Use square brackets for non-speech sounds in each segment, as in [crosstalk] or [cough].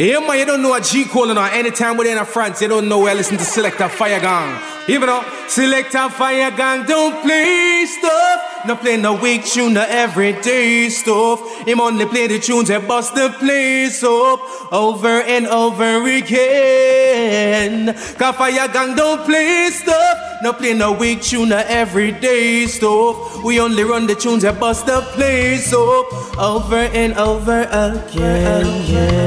Yeah, man, you don't know what G calling on. Anytime we're in a France, you don't know where I listen to Selector Fire Gang. Even though Selector Fire Gang don't play stuff. No play no weak tune, no everyday stuff. Him only play the tunes that bust the place up over and over again. Cause Fire Gang don't play stuff. No play no weak tune, everyday stuff. We only run the tunes that bust the place up over and over again.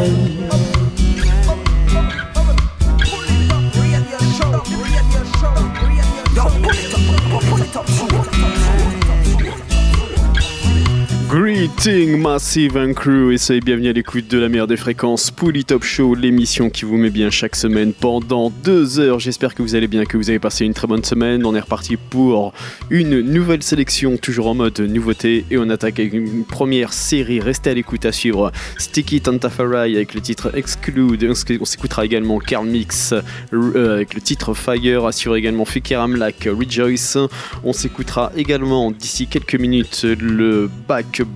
Greeting Massive and Crew et soyez bienvenue à l'écoute de la meilleure des fréquences Pouli Top Show, l'émission qui vous met bien chaque semaine pendant deux heures. J'espère que vous allez bien, que vous avez passé une très bonne semaine. On est reparti pour une nouvelle sélection, toujours en mode nouveauté et on attaque avec une première série. Restez à l'écoute à suivre Sticky Tantafarai avec le titre Exclude. On s'écoutera également Carl Mix euh, avec le titre Fire, assure également Fikir Amlak Rejoice. On s'écoutera également d'ici quelques minutes le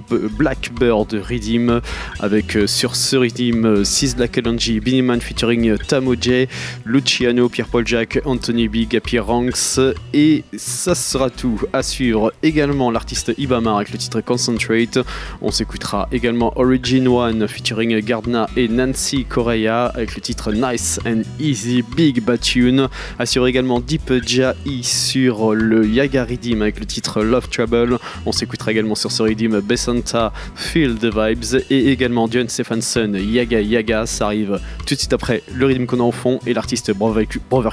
Blackbird Redeem avec euh, sur ce Redeem Sizzla Kalonji, Biniman featuring Tamo J, Luciano, Pierre-Paul Jack, Anthony B, Gapi Ranks et ça sera tout à suivre également l'artiste Ibama avec le titre Concentrate. On s'écoutera également Origin One featuring Gardna et Nancy Correa avec le titre Nice and Easy Big Batune. Assure également Deep Jai sur le Yaga Redeem avec le titre Love Trouble. On s'écoutera également sur ce Santa Feel the Vibes et également Dion Stephenson Yaga Yaga. Ça arrive tout de suite après le rythme qu'on a en fond et l'artiste Brover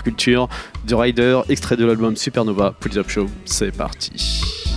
Culture The Rider, extrait de l'album Supernova, Pull Up Show. C'est parti.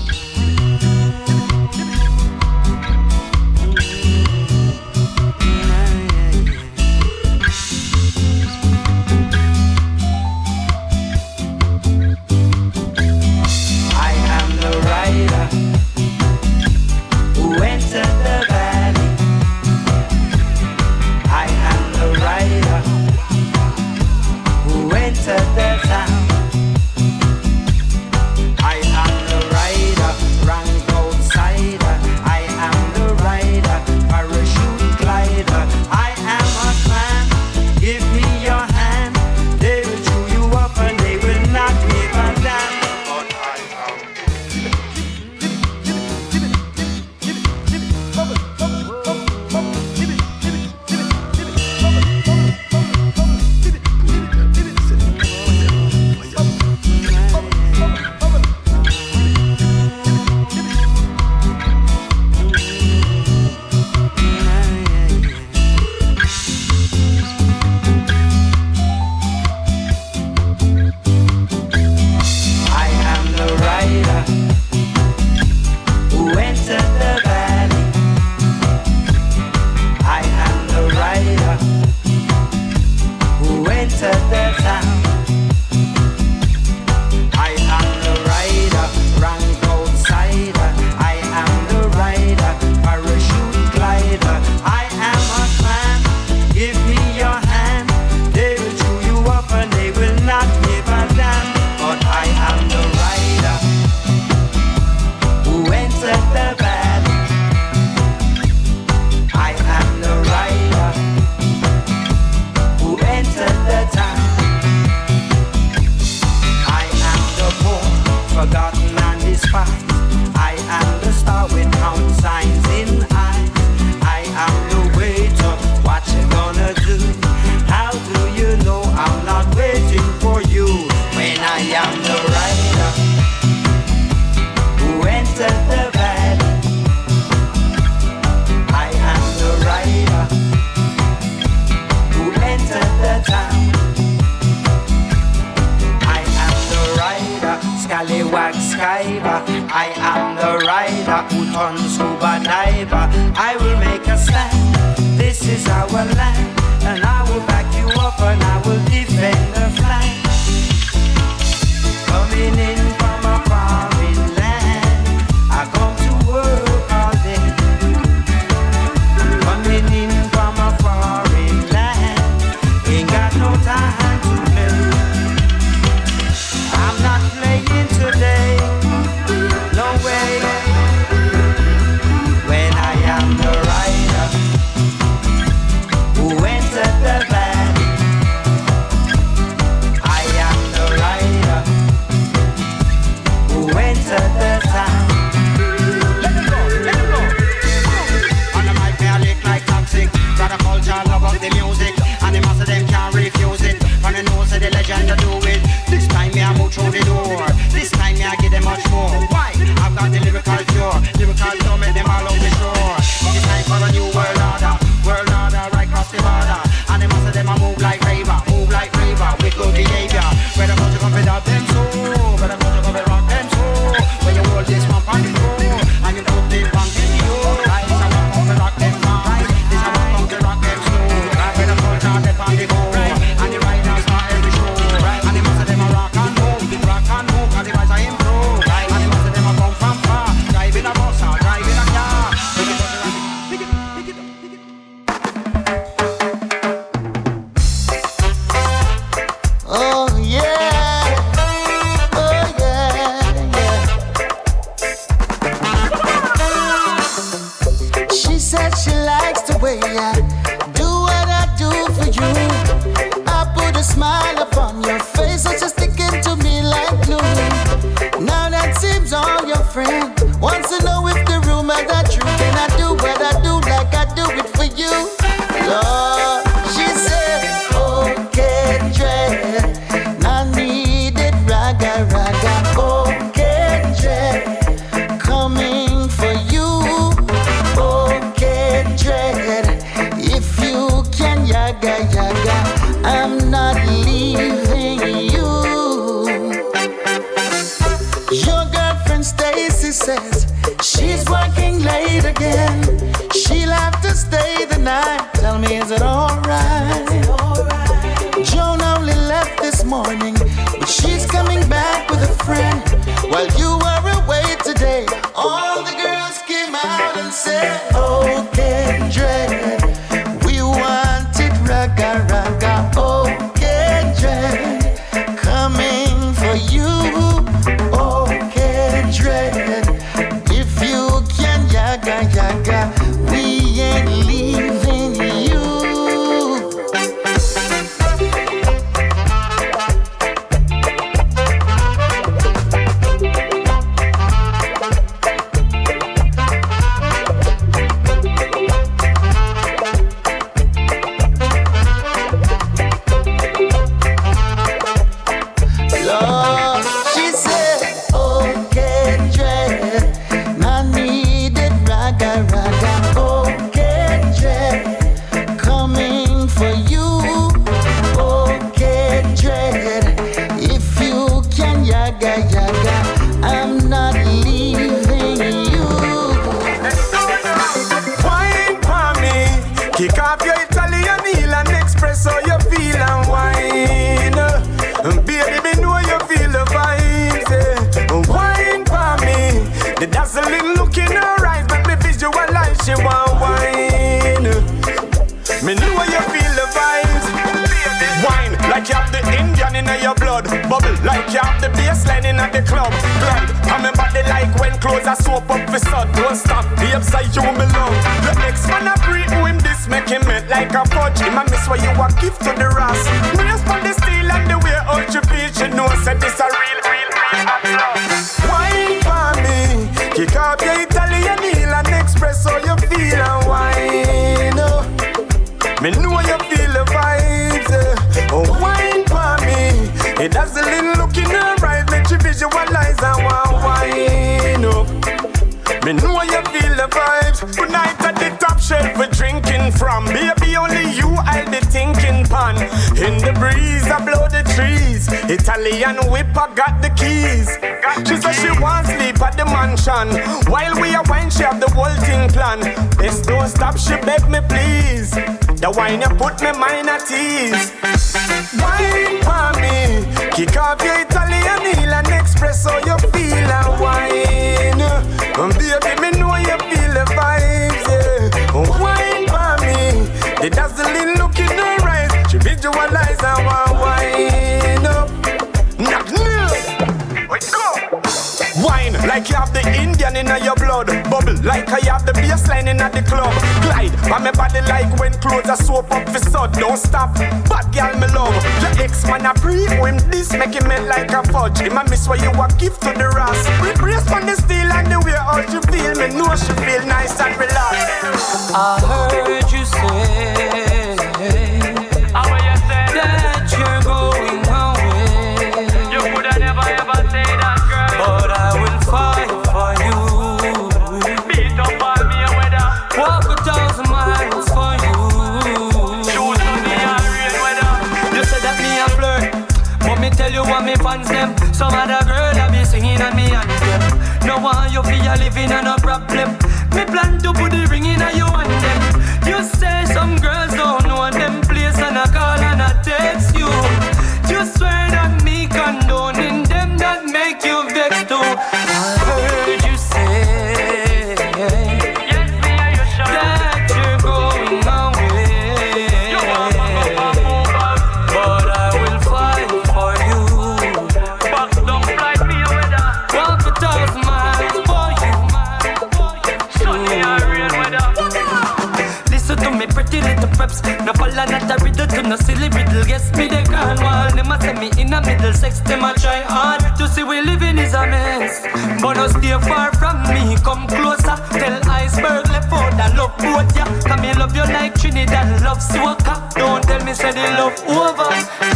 We living is a mess. But no stay far from me. Come closer. Tell iceberg left out the love boat ya. Come me love you like Trinidad love soca. Don't tell me say the love over.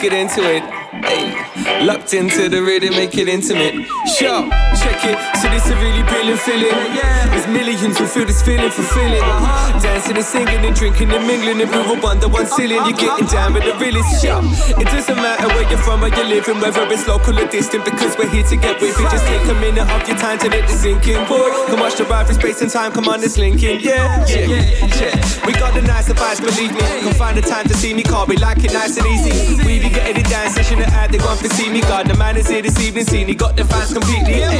Get into it. Hey, locked into the rhythm, make it intimate. Show, check it. So this a really brilliant feeling. There's millions who feel this feeling fulfilling. Dancing and singing and drinking and mingling and up under one ceiling. You're getting down with the realest. Sure, it doesn't matter where you're from or you're living, whether it's local or distant, because we're here to get with it. Just take a minute of your time to let the sink in, boy. Come watch the ride for space and time. Come on, it's linking. Yeah, yeah, yeah. We got the nice advice, believe me. Come find the time to see me, we like it nice and easy. We be getting it down, session at ad, they want to see me. God, the man is here this evening, seen he got the fans completely. Yeah,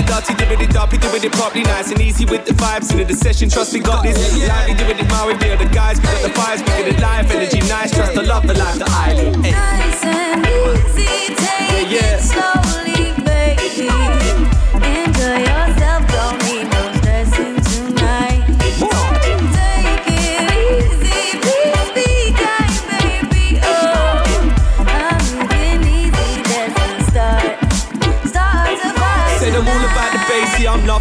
it dirty, doing it doppy, doing it properly, nice and easy with the vibes. Into the session, trust we got this. Lively, doing it Maui, we are the guys, we got the vibes, we get it live, energy nice, trust the love, the life, the island. Hey. Nice and easy, take Yeah, yeah. it slowly, baby. Enjoy yourself,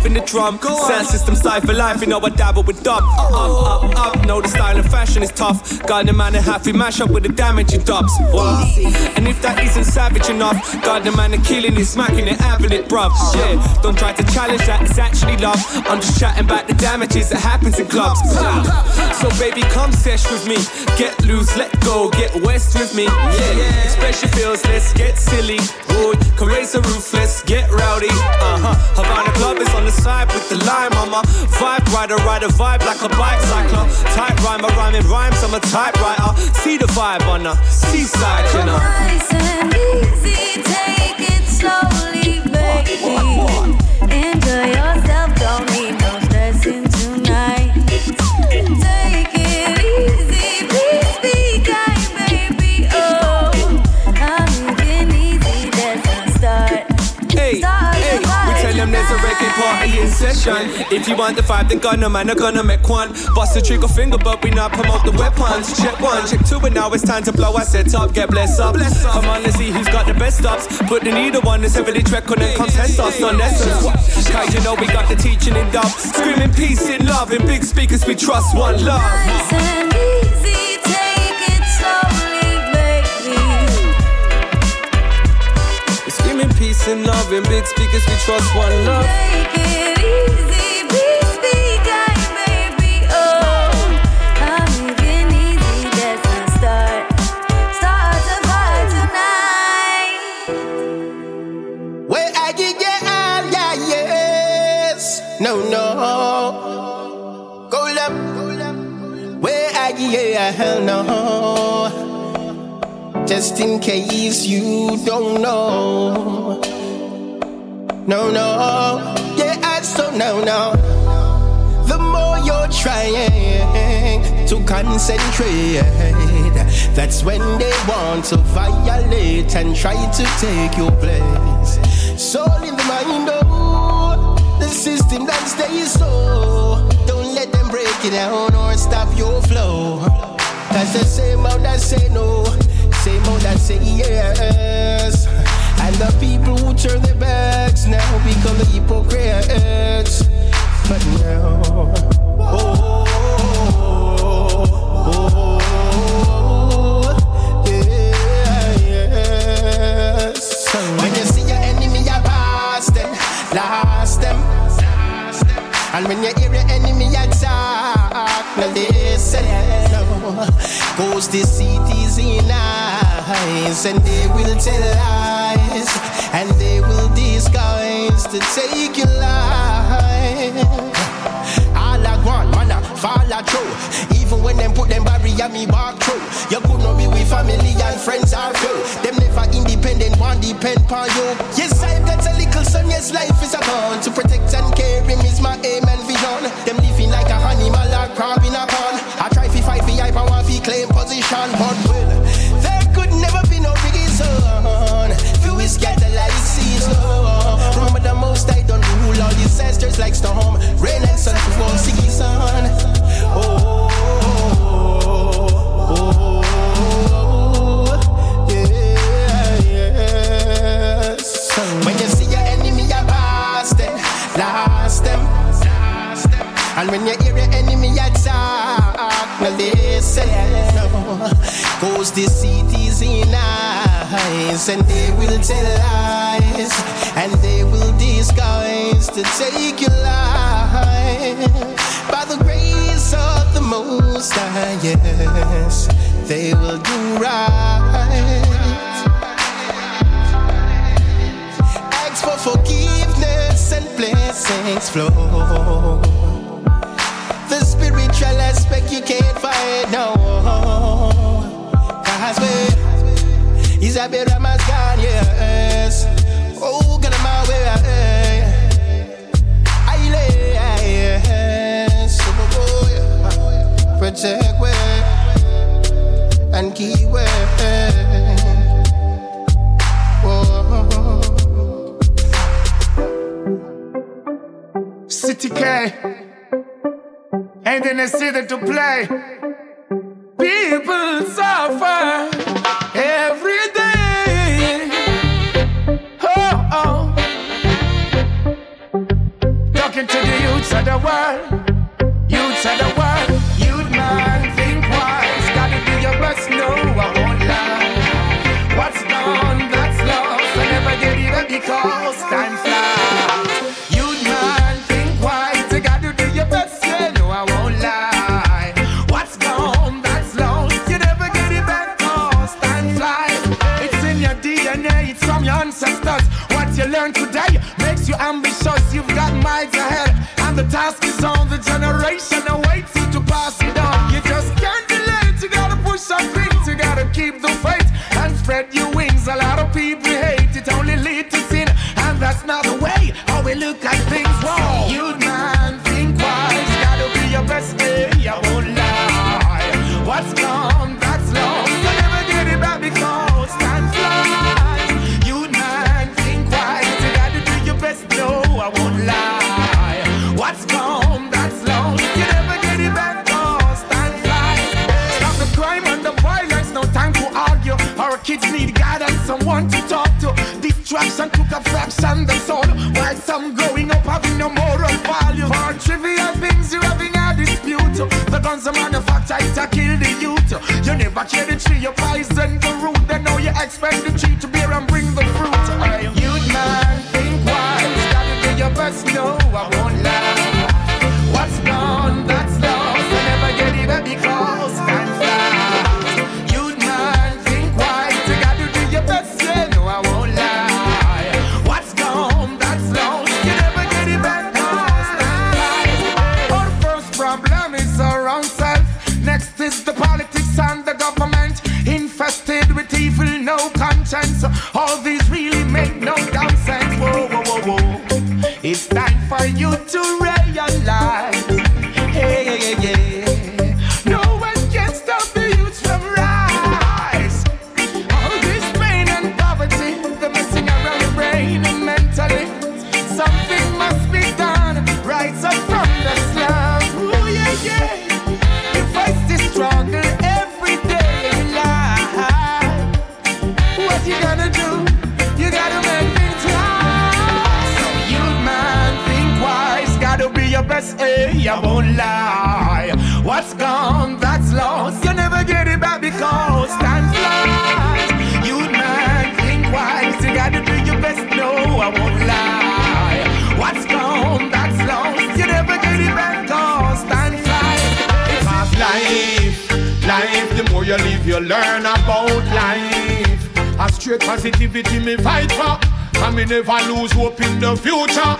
bass, yeah, the drum. Sound system for life, you know I dabble with dub. Up, oh. up, up, know the style and fashion is tough. The man and happy mash up with the damaging dubs. What? And if that isn't savage enough, the man and killing it, smacking it, having it, bruv. Yeah, don't try to challenge that, it's actually love. I'm just chatting about the damages that happens in clubs. So baby, come sesh with me. Get loose, let go, get west with me. Yeah, express your feels, let's get silly. Can raise the roof, let's get rowdy. Uh huh. Havana Club is on the side with the lime, mama. Vibe rider, ride a vibe like a bike cycler. Type rhymer, rhyming rhymes, I'm a typewriter. See the vibe on the seaside, you know. Nice and easy, take it slowly, baby. Enjoy yourself, don't need no session. If you want the vibe, then gonna man, I'm gonna make one. Bust the trigger finger, but we not promote the weapons. Check one, check two, and now it's time to blow our set up. Get blessed up. bless Come on, let's see who's got the best ups. Put in either one that's heavily track on the contest us, non essence. Cause you know we got the teaching in dub. Screaming peace and love. In big speakers, we trust one love. Peace and love in big speakers, we trust one love. Make it easy, baby. Oh, I'm easy, that's start. Start tonight. I ah, yeah, yes. No, no. Up. Where I yeah, hell no. Just in case you don't know. No, no, yeah, I so no, no. The more you're trying to concentrate, that's when they want to violate and try to take your place. Soul in the mind, oh, the system that stays so. Don't let them break it down or stop your flow. Cause the same out that say no, same out that say yes. And the people who turn their backs now become the hypocrites. But now, oh, oh, oh, yeah, yes. When you see your enemy, you pass them, last them. And when you hear your enemy attack, now listen. Goes the cities in eyes, and they will tell lies, and they will disguise to take your life. I want, man, I follow through. Even when them put them barrier, me walk through. You could not be with family and friends are few. Them never independent, one depend on you. Yes, I've got a little son, yes, life is a bond. To protect and care him is my aim and vision. Them living like a animal or crab in a pond. I try to fight for hype and want to claim position, but well, there could never be no reason. Few is get the light season. Remember the most I don't rule all disasters like storm, rain and sun to all season. Oh, oh, oh, yeah, yes. When you see your enemy, you pass them, last them. And when you hear your enemy you attack, now listen. No. Goes the cities in eyes, and they will tell lies, and they will disguise to take your life. By the grace of the Most High, yes, they will do right. Ask for forgiveness and blessings flow. The spiritual aspect you can't find no. Cause we Isabel gone, yes. Oh, God, oh, my way. I lay, yes. Protect way and keep way. Oh. City K. Ain't in the city to play. People suffer Talking to the youths of the world. Youths of the world. Some growing up having no moral value. For trivial things, you're having a dispute. The guns are manufactured to kill the youth. You never care the tree, you poison the root. Then now you expect the tree to pretense positivity me fight for. And me never lose hope in the future.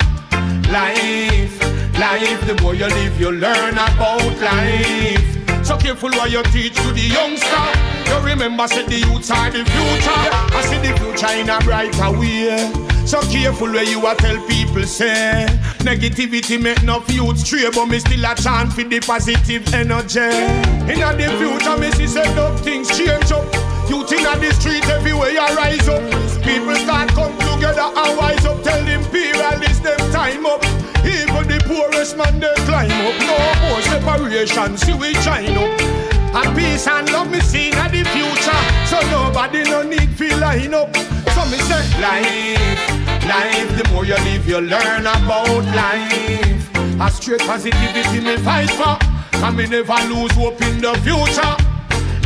Life, life, the more you live, you learn about life. So careful what you teach to the youngster. You remember, say the youths are the future. I see the future in a brighter way. So careful where you a tell people say Negativity make no youth stray But me still a chant for the positive energy In the future me see say enough things change up Youth in the street everywhere you rise up. People start come together and wise up. Tell the imperialists them time up. Even the poorest man they climb up. No more separation, see we join up. And peace and love me see in the future. So nobody no need feel line up. So me say life, life The more you live you learn about life. A straight positivity me fight for. And me never lose hope in the future.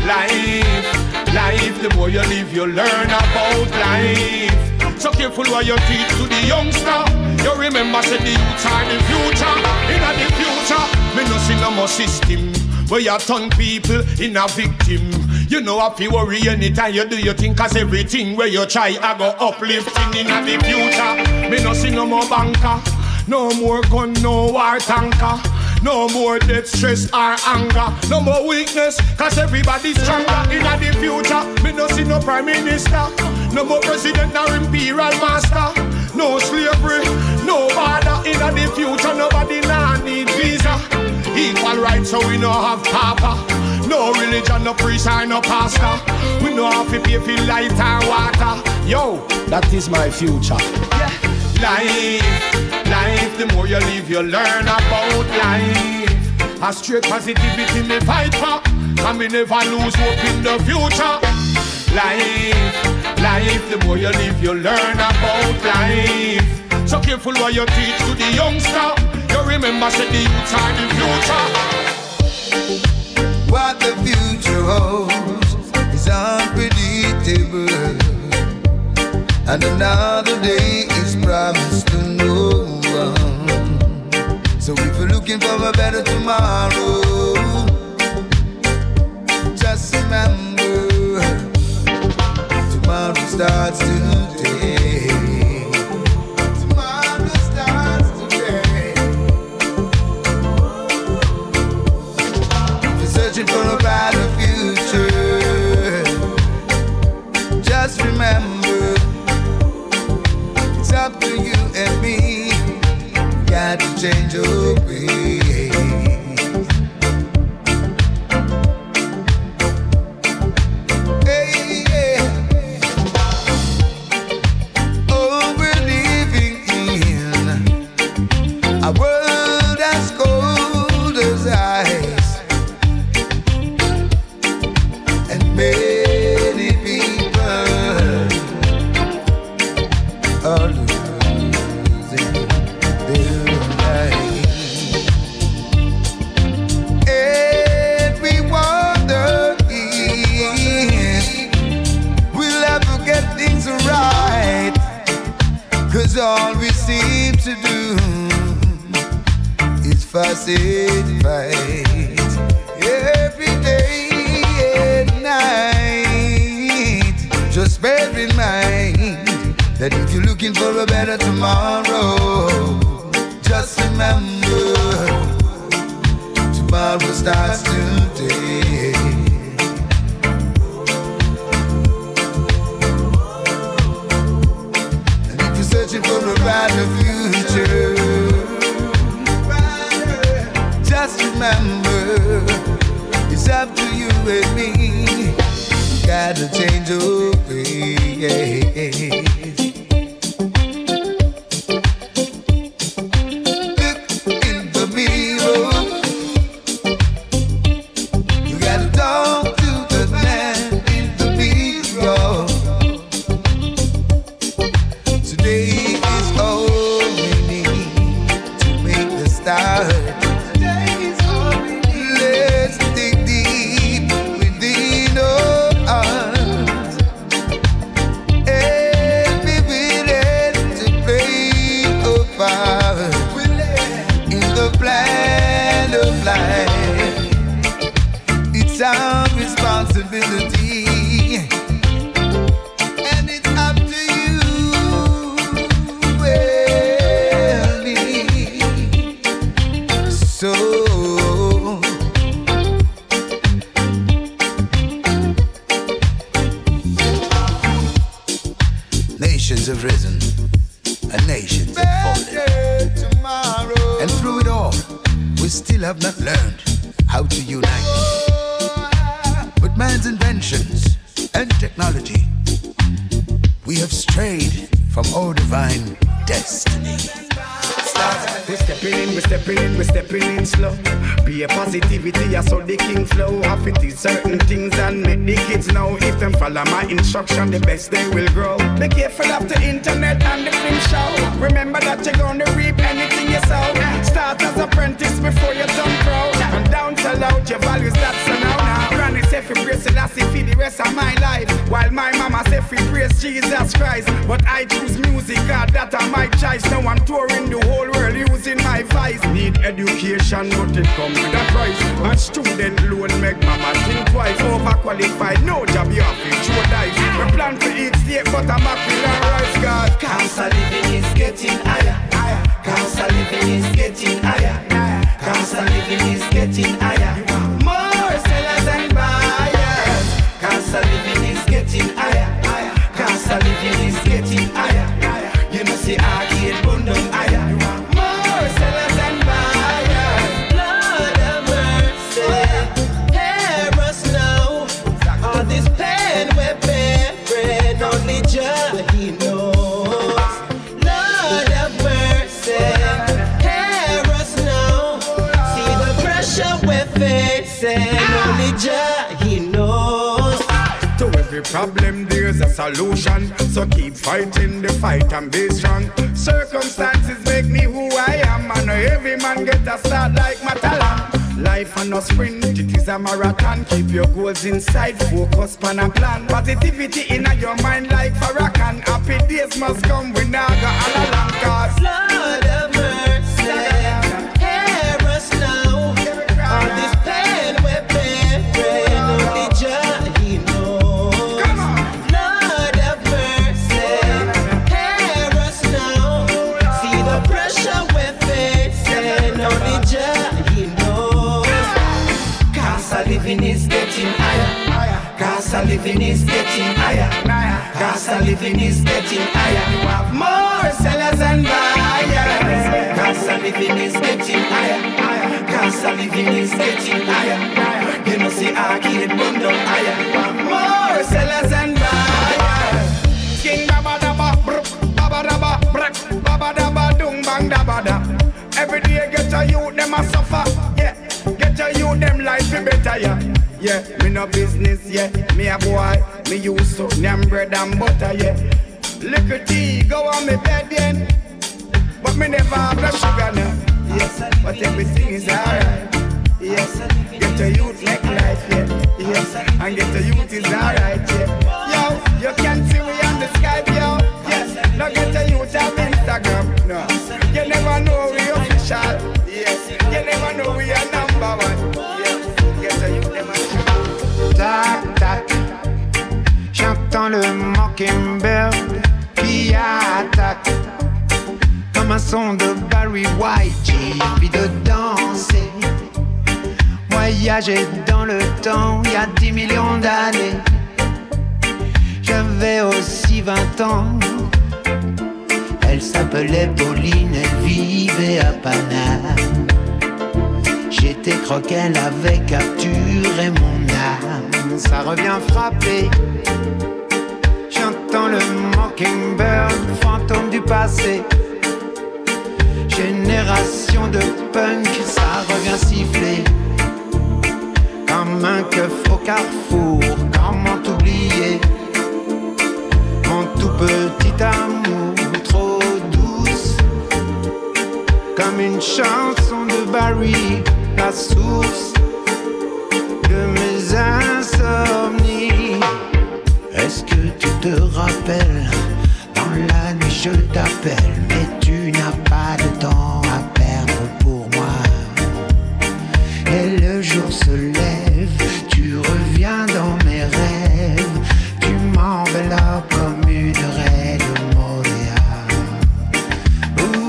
Life, life The more you live you learn about life So careful what you teach to the youngster You remember say the youth are the future In the future Me no see no more system where you turn people in a victim. You know if you worry anytime you do you think cause everything where you try I go uplifting in the future. Me no see no more banker, no more gun, no war tanker. No more death, stress or anger. No more weakness, cause everybody's stronger in the future. Me no see no prime minister, no more president nor imperial master. No slavery, no border in the future. Nobody nah need visa. Equal rights, so we no have papa. No religion, no priest, or no pastor. We no have to pay for light and water. Yo, that is my future. Life, life, the more you live, you learn about life. A straight positivity me fight for. And me never lose hope in the future. Life, life, the more you live, you learn about life. So careful what you teach to the youngster. You remember, say the youth are the future. What the future holds And another day is promised to no one. So if you're looking for a better tomorrow, just remember tomorrow starts today. Change your ways. blessed fight every day and night. Just bear in mind that if you're looking for a better tomorrow, just remember tomorrow starts today. And if you're searching for a brighter it's up to you and me. Gotta change your way. Inside, focus on a plan. Positivity in your mind like Farrakhan. Happy days must come with loving is getting higher. You have more sellers and buyers. Cause the living is getting higher. Cause the living is getting higher. You know, see, I keep it bum down higher. You have more sellers and buyers. King Dabba Dabba, brr, Dabba Dabba, brack, bang Dabba Every day get a youth, them a suffer. Yeah, get a youth, them life be better. Yeah, yeah, me no business. Yeah, me a boy me use something and bread and butter, yeah. Little tea go on me bed then, but me never have no sugar now. Yes, but everything is alright. Yes, get a youth make life, yeah. Yes, and get a youth is alright. comme un son de Barry White. J'ai envie de danser, voyager dans le temps il y a 10 millions d'années. J'avais aussi 20 ans. Elle s'appelait Pauline, elle vivait à Paname. J'étais croquelle, elle avait capturé mon âme. Ça revient frapper le mockingbird, fantôme du passé. Génération de punk, ça revient siffler. Comme un keuf au carrefour, comment t'oublier? Mon tout petit amour, trop douce. Comme une chanson de Barry, la source Dans la nuit je t'appelle, mais tu n'as pas de temps à perdre pour moi. Et le jour se lève, tu reviens dans mes rêves, tu m'enveloppes comme une raie de Montréal.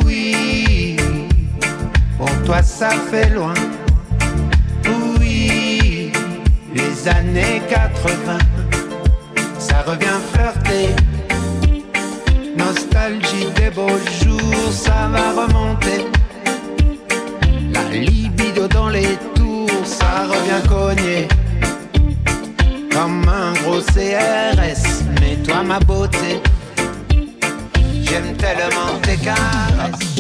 Oui, pour toi ça fait loin. Oui, les années 80, beaux jours, ça va remonter. La libido dans les tours, ça revient cogner. Comme un gros CRS, mais toi ma beauté. J'aime tellement tes caresses.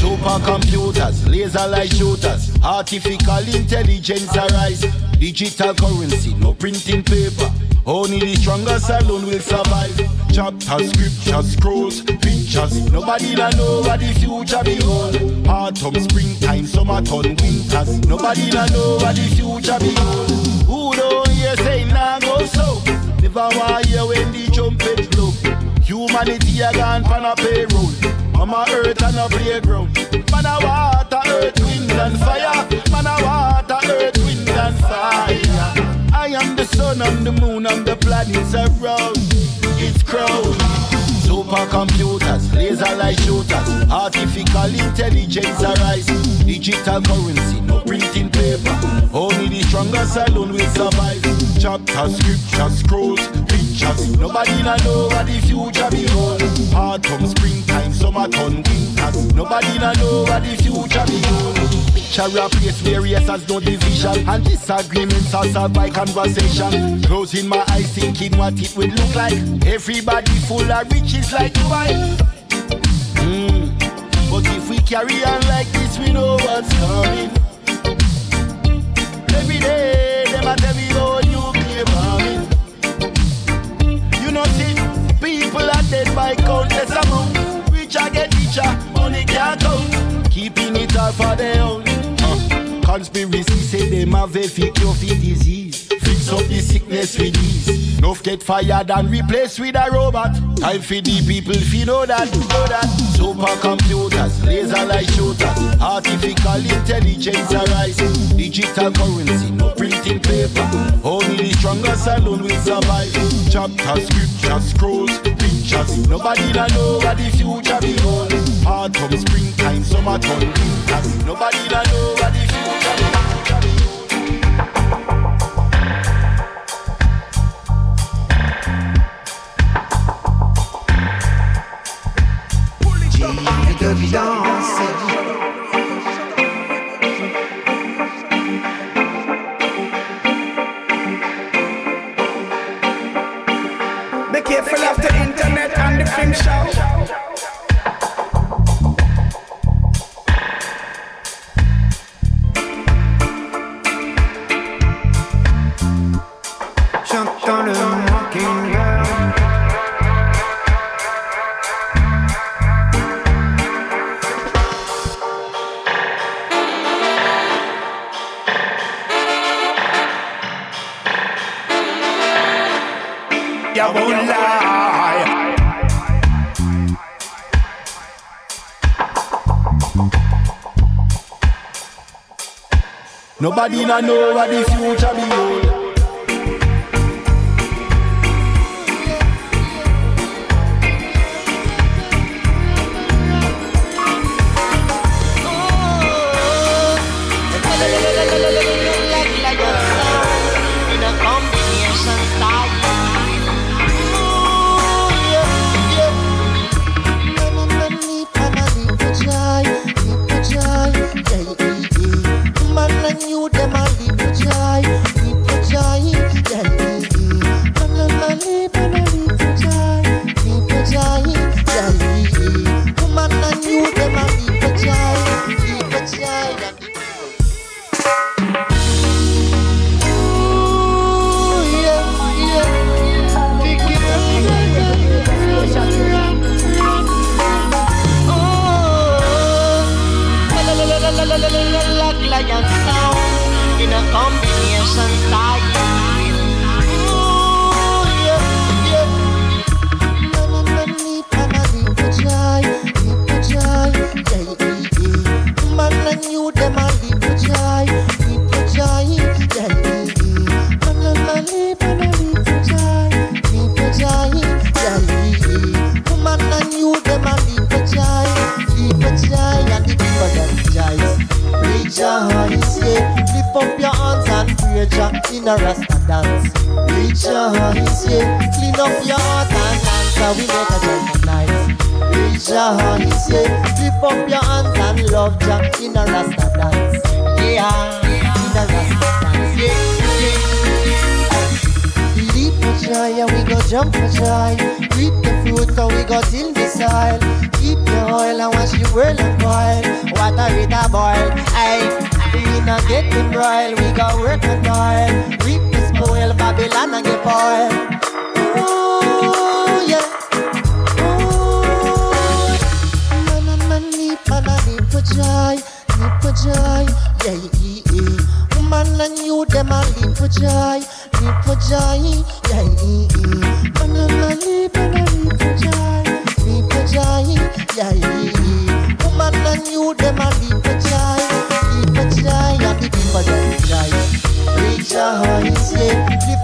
Supercomputers, laser light shooters, artificial intelligence arise. Digital currency, no printing paper. Only the strongest alone will survive. Chapters, scriptures, scrolls, pictures. Nobody don't know what the future behold. Autumn, springtime, summertime, winters. Nobody don't know what the future behold. Who don't hear say nah go so? Never want hear when the trumpet blow. Humanity a gone pan a payroll. Mama earth and a playground. Man a water, earth, wind and fire. Man a water, earth, wind and fire. I am the sun and the moon and the planets around. It's crowd. Supercomputers, laser light shooters, artificial intelligence arise. Digital currency, no printing paper. Only the strongest alone will survive. Chapters, scriptures, scrolls, pictures. Nobody na know what the future behold. Autumn, springtime, summertime, winters. Nobody na know what the future behold. Picture a place where has no division and disagreements are solved by conversation. Closing my eyes, thinking what it would look like. Everybody full of riches like Dubai. Mm. But if we carry on like this, we know what's coming. Every day, them a tell me about nuclear bombing. You know, see, people are dead by countless amount. Rich I get richer, money can't count. Keeping it all for their own. Conspiracy say them have a fake cure for disease. Fix up the sickness with ease. Enough get fired and replaced with a robot. Time for the people fi know that, know that. Supercomputers, laser light shooters, artificial intelligence arise. Digital currency, no printing paper. Only the strongest alone will survive. Chapters, scriptures, scrolls, pictures. Nobody don't know what the future behold. Autumn, springtime, summertime. Nobody don't know what the envie Nobody na know what the future behold.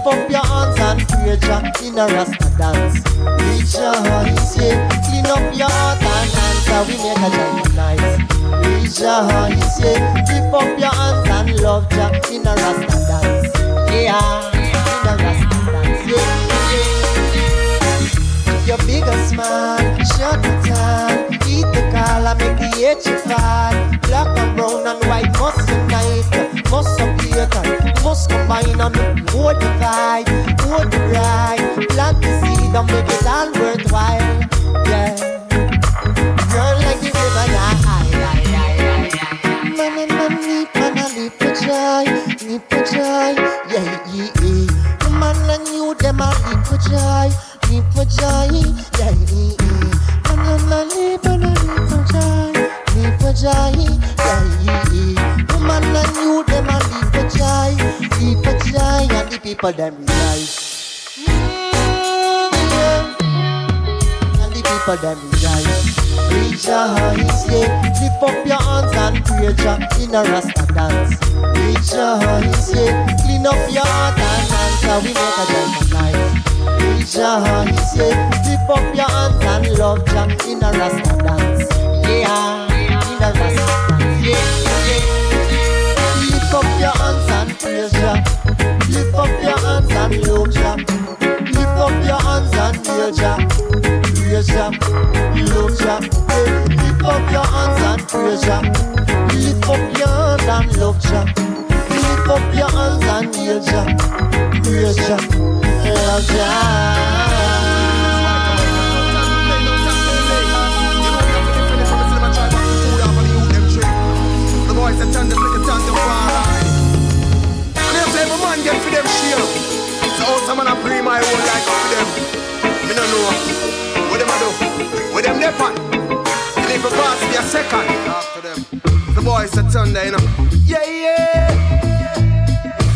Lift up your hands and praise Jah in a Rasta dance. Rejoice, yeah. Clean up your heart and and we make a joyful night. Rejoice, yeah. Lift up your hands and love Jah in a Rasta dance. Yeah, in a Rasta dance. Yeah, yeah. Your bigger smile, shut the time. Eat the collar, make the edge fall. Black must combine and hold the vibe, hold the ride. Plant the seed and make it all worthwhile. People them rejoice. Mm, yeah. And the people them rejoice. Rejoice, yeah. Lift up your hands and praise Jah in a Rasta dance. Rejoice, yeah. Clean up your heart and hands, and we make a joyful night. Rejoice, yeah. Lift up your hands and love Jah in a Rasta dance. Yeah, in a Rasta dance. Yeah. And. Lift up your hands and. Lift up your hands and. Lift up your hands and. Lift up your hands and boys And. So also man I play my whole life for them. Me no know what them a do. What them they on? And if a pass me a second after them. The boys turn there, you know. Yeah, yeah.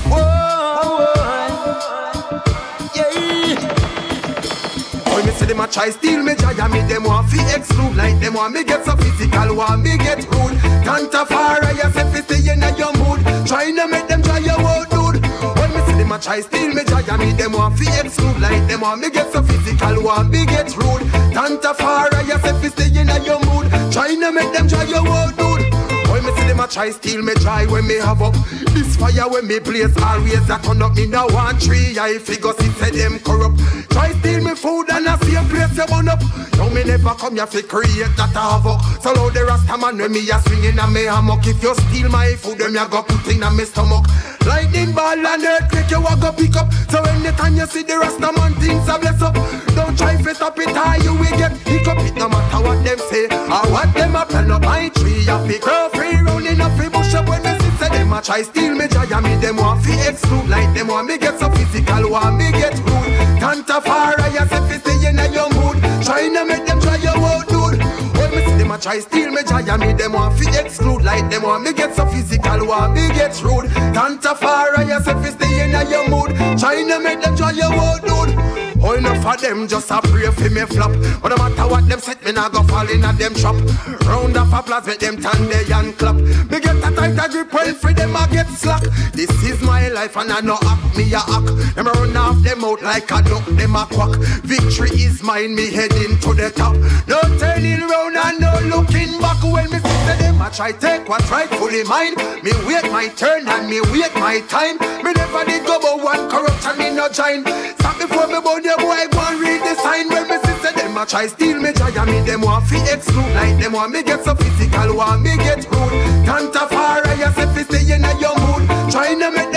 Whoa, whoa. Yeah. Boy, me say them a try steal me joy me them want fi exclude Like them want me get so physical, want me get rude Tanta far you say fi stay in your mood Trying to make them a try steal me joy. Me them want fi exclude Like them want me get so physical, want me get rude. Tanta far you say fi stay in your mood. Trying to make them try your old dude. When me see them a try steal me dry when me have up. This fire when me blaze always that turn up me now one tree. I figure see say them corrupt. Try steal me food and I see a place you burn up. Now me never come here fi create that havoc. So now the rasta man when me a swinging and me hammock. If you steal my food me a go put in a me stomach Lightning ball and earthquake you a go pick up. So anytime you see the rasta man things a bless up. Don't try fi stop it how you will get hiccup. It no matter what them say or what them a plan up. My tree a fi grow free rounding up fi bush up. When me see say them a try steal me joy. Me them want fi exclude. Like them want me get so physical want me get rude Tanta far you say fi stay in your mood. Trying to make them a try steal me joy and me them want fi exclude Like them want me get so physical want me get rude Tanta far you say fi stay in your mood Trying to make them try your old dude Oh, enough of them just a pray for me flop. But no matter what them set, me nah go fall in a them trap. Round of applause, make them turn they and clap. Me get a tighter grip when free them a get slack. This is my life and I no act me a act. Them run off them out like a duck, them a quack. Victory is mine, me heading to the top. No turning round and no looking back when me see them I try take what's rightfully mine. Me wait my turn and me wait my time. Me never did go but one corruption me no join. Stop before me bout the boy go and read the sign. When me sister them a try steal me joy and me them want fi exclude. Like them want me get so physical, want me get rude. Tanta far I say fi stay in your mood. Trying to make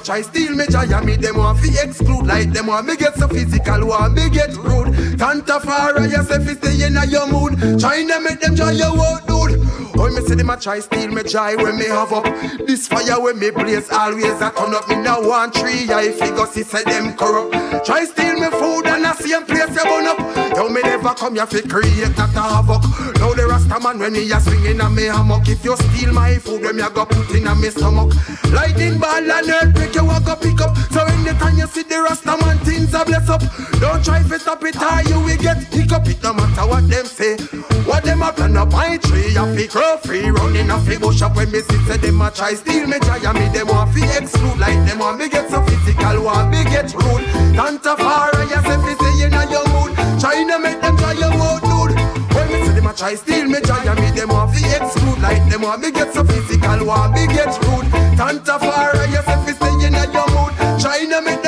a try steal me joy me them want fi exclude. Like them want me get so physical, want me get rude. Tanta far I say fi stay in a your mood. Trying to make them try your out, dude. Oh me see them a try steal me joy when me have up This fire when me blaze always a turn up Me now want tree I figure see say them corrupt Try steal me food and I a same place you burn up Yo me never come here fi create that a havoc Now the rasta man when me a swinging on me hammock If you steal my food when me a go put in a me stomach Lightning ball and earthquake you a go pick up. So anytime you see the rasta man things a bless up. Don't try to stop it or you will get hiccup. It no matter what them say. What them a plan up my tree a fi grow free. Running off the bush up when me see say them a try. Steal me try and me them want fi exclude. Like them want me get so physical want me get rude. Tanta far and you say fi say in a your mood. Trying to make a try steal me try and me them want fi exclude Like them want me get so physical want me get rude Tanta far and you say fi say in a your mood. Trying to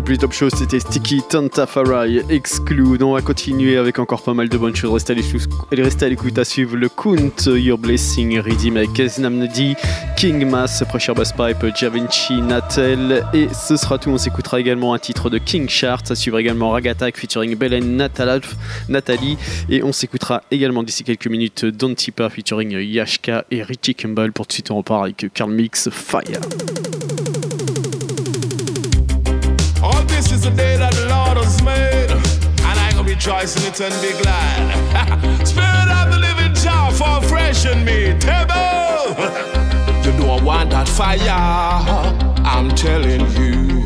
le plus top show, c'était Sticky Tantafarai Exclude. On va continuer avec encore pas mal de bonnes choses. Restez à l'écoute- à suivre le Kunt, Your Blessing, Redeem avec Keznamnedi, King Mass, Pressure Bass Pipe, Javinci, Natel. Et ce sera tout. On s'écoutera également un titre de King Chart. À suivre également Ragatak featuring Belen Natalaf- Nathalie. Et on s'écoutera également d'ici quelques minutes Don Tipa featuring Yashka et Richie Kimball. Pour tout de suite, on repart avec Carl Mix Fire. Is the day that the Lord has made, and I'm gonna rejoice in it and be glad. [laughs] Spirit of the living Jah, fall fresh in me. Table, [laughs] you don't want that fire. I'm telling you,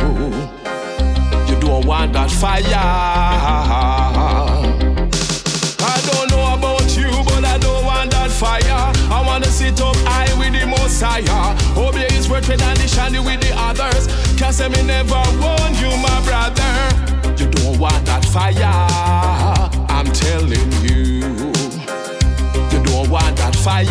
you don't want that fire. I wanna sit up high with the Messiah. Obey his word, shandy with the others. Cause me never warn you, my brother. You don't want that fire. I'm telling you. You don't want that fire.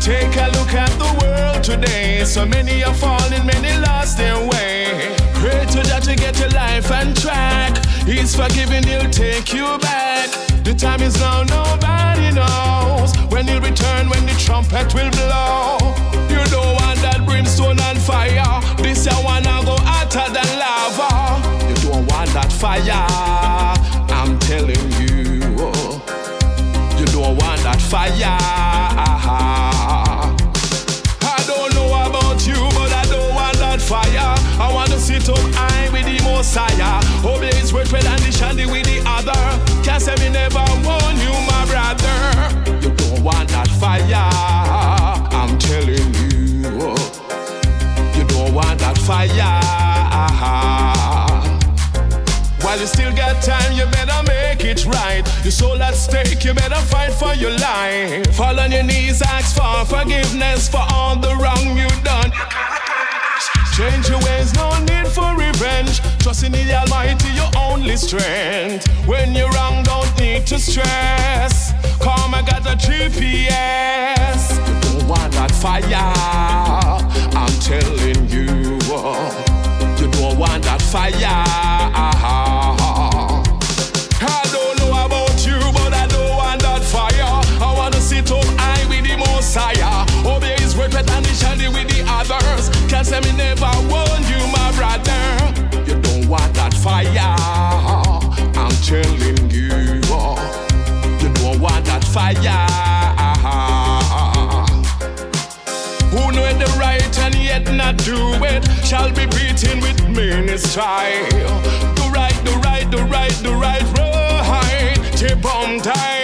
Take a look at the world today. So many are falling, many lost their way. Pray to that to get your life on track. He's forgiving, he'll take you back. The time is now, nobody knows. When he'll return, when the trumpet will blow. You don't want that brimstone and fire. This I wanna go hotter than lava. You don't want that fire. I'm telling you. You don't want that fire. Messiah. Obey his word, tread and the shandy with the other. Can't say me never warn you, my brother. You don't want that fire. I'm telling you. You don't want that fire. While you still got time, you better make it right. Your soul at stake, you better fight for your life. Fall on your knees, ask for forgiveness for all the wrong you've done. Change your ways, no need for revenge. Trust in the Almighty, your only strength. When you're wrong, don't need to stress. Come, I got the GPS. Don't want that fire. I'm telling you. You don't want that fire. Meanest trial. Do right, do right, do right, do right, right. Tip on tight.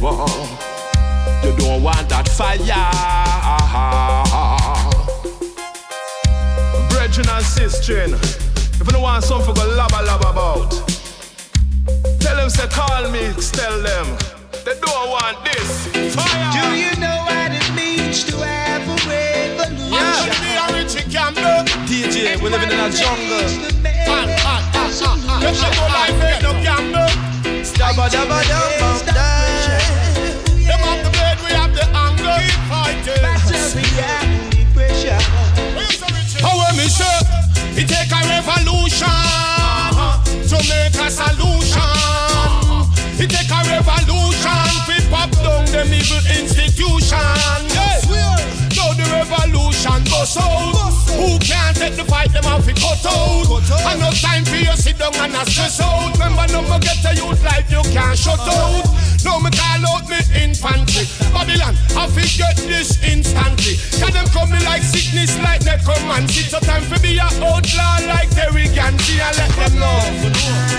You. You don't want that fire. Brethren and sistren, if you don't want something to laba laba about, tell them say call me, tell them. They don't want this. Fire. Do you know what it means to have a revolution? Yeah, me a Richie Campbell. DJ, we're living in a jungle. Revolution to make a solution. It take a revolution to pop down them evil institution. Revolution bust out. Who can't take the fight? Them have to cut out. And no time for you sit down and a stress out. Remember, no more get a youth life you can't shut out. No me call out me infantry. Babylon, I forget this instantly. Can them come me like sickness, like net come and sit. So time for be a outlaw like Terry Ganty and let them know.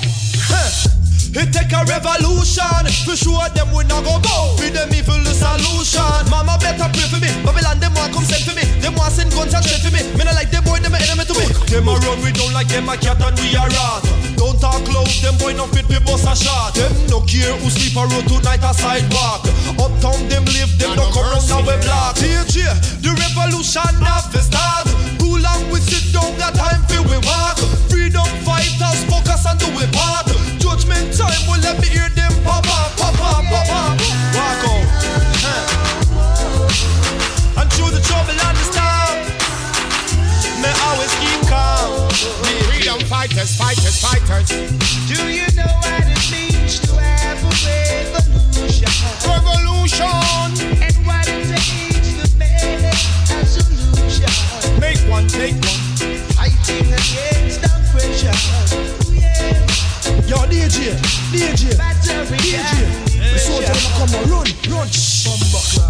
My take a crime, my them we not go go. Feed them evil the solution. Mama better pray for me. Babylon them want come send for me. Them want send guns and shit for me. Me not like them boy, them enemy to me. Them a run we don't like them a cat and we a rat. Don't talk loud, them boy no fit bust a shot. Them no care who sleep a road tonight a sidewalk. Uptown them live, them no come round our block. TJ, the revolution have to start. Too long we sit down, got time for we walk. Freedom fighters, focus and do we part. Judgment time, will let me hear them pop up, pop up, pop up. Walk out. Huh. And through the trouble and the storm, me always keep calm. Freedom fighters, fighters, fighters. Do you know what it means to have a revolution? Revolution. And what it takes to make a solution. Make one, make one. Fighting against oppression. Ooh, yeah. Yo, DJ, DJ, DJ. The soldier them come on, run, run.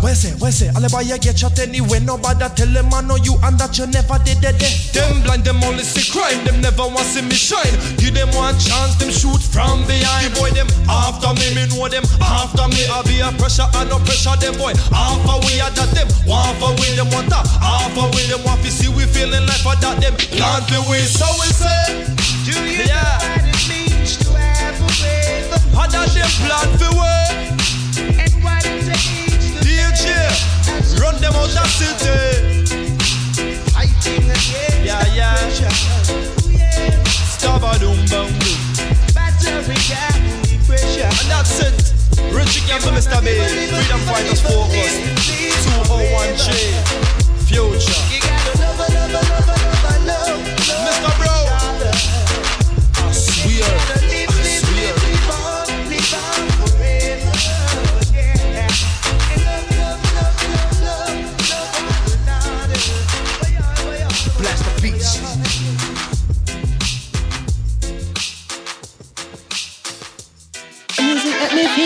Where say, where say? Alibi you get shot anyway. Nobody tell them I know you and that you never did that. Eh. Them blind, them only see crime. Them never want see me shine. Give them one chance, them shoot from behind. The boy them after me, me know them after me. I be a pressure and no pressure. Them boy after we are that them. One for we them want that. After we them want to see we feeling like for that them. Plan for we so we say. Do you Yeah. That them plan for to DJ, run them out the city. Yeah, yeah. carry pressure. And that's it. Richie Campbell, Mr. B. Freedom Fighters Focus. 201J. Future. You gotta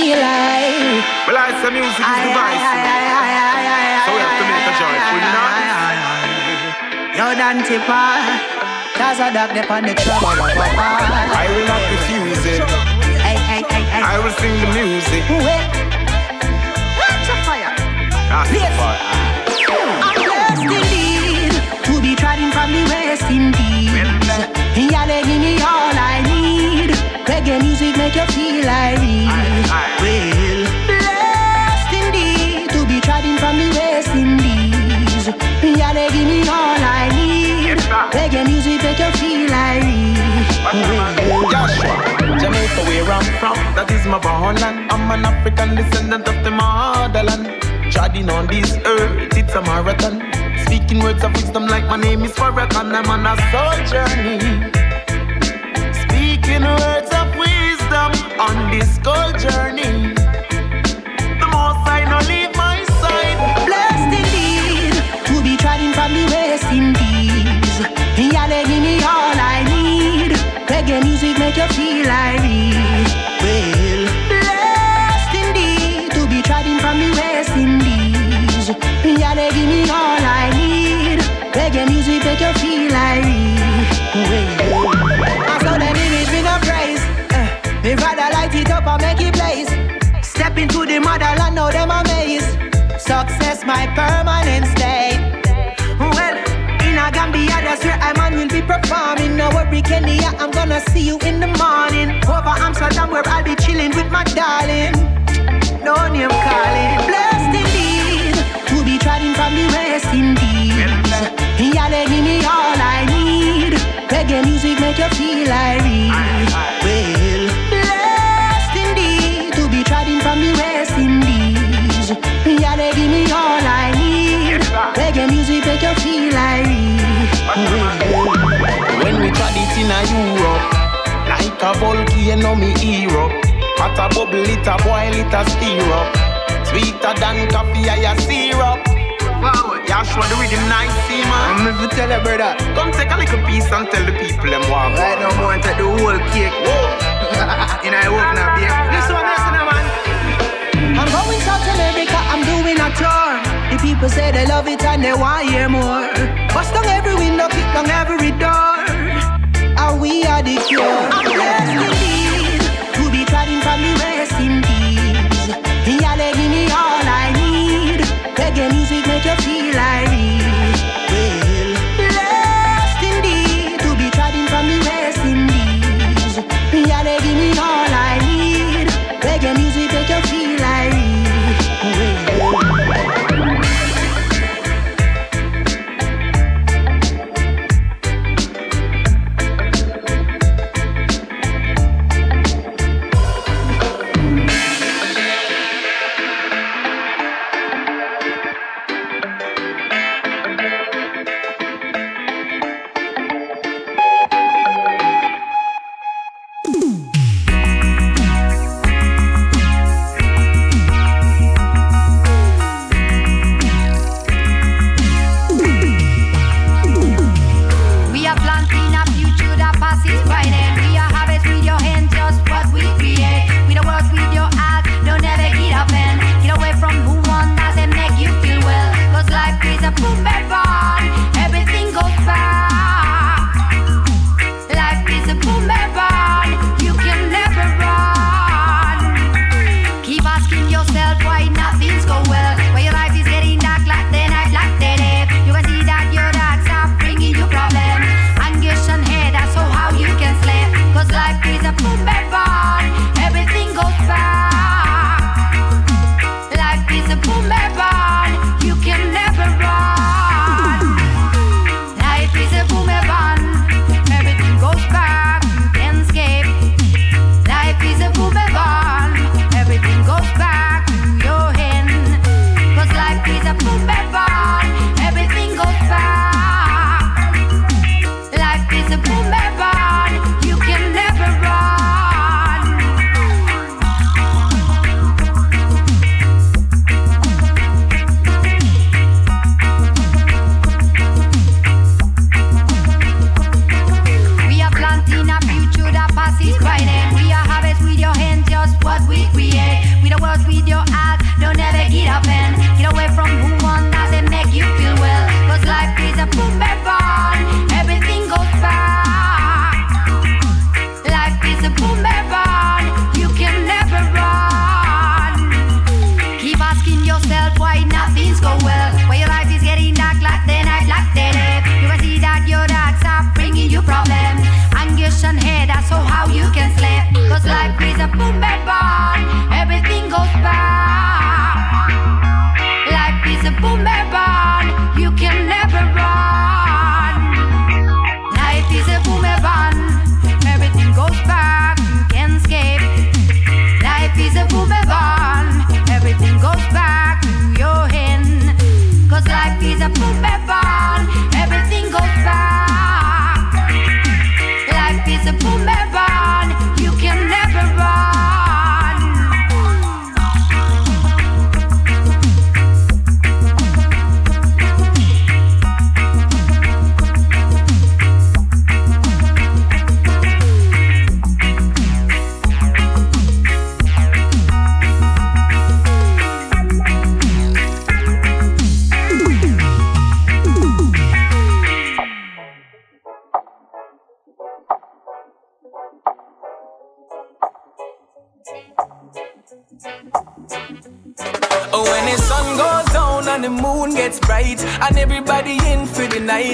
feel like. Well, I say music is the vice. So we have to make a joyful, know? Yo, Dante Pa, cause I dog up on the trouble. I will not refuse it. Hey, hey, hey, hey. I will sing the music. Wait. A fire? That's fire. Make you feel like me. Well, blessed indeed to be trotting from the West Indies. Yeah, they give me all I need. Reggae music make you feel me. Well, Joshua, Jamaica where I'm from, that is my born land. I'm an African descendant of the motherland. Treading on this earth, it's a marathon. Speaking words of wisdom like my name is Farrakhan. I'm on a soul journey. Speaking words on this gold journey. The most I know leave my side. blessed indeed to be trotting from the West Indies. They give me all I need. Reggae music make you feel like Success my permanent state. Well, in a Gambia, that's where I'm on You'll be performing. No worry, Kenya, I'm gonna see you in the morning. Over Amsterdam, where I'll be chilling with my darling. No name calling. Blessed indeed to be trotting from the West Indies. Yeah, they give me all I need. Reggae music make you feel like a volcano, me hero. Hot a bubble, it a boil, it a stir up. Sweeter than coffee, I a syrup. Wow, Joshua, the rhythm nice, see man. I'm gonna tell you, brother. Come take a little piece and tell the people them what. Right now, I'm gonna take the whole cake. [laughs] In I work now, babe. This one, listen, man. I'm going South America, I'm doing a tour. The people say they love it and they want hear more. Bust down every window, kick down every door. And we are the cure. I'm destined to be trodden from the rest in peace. Yale, give me all I need. Reggae music make you feel like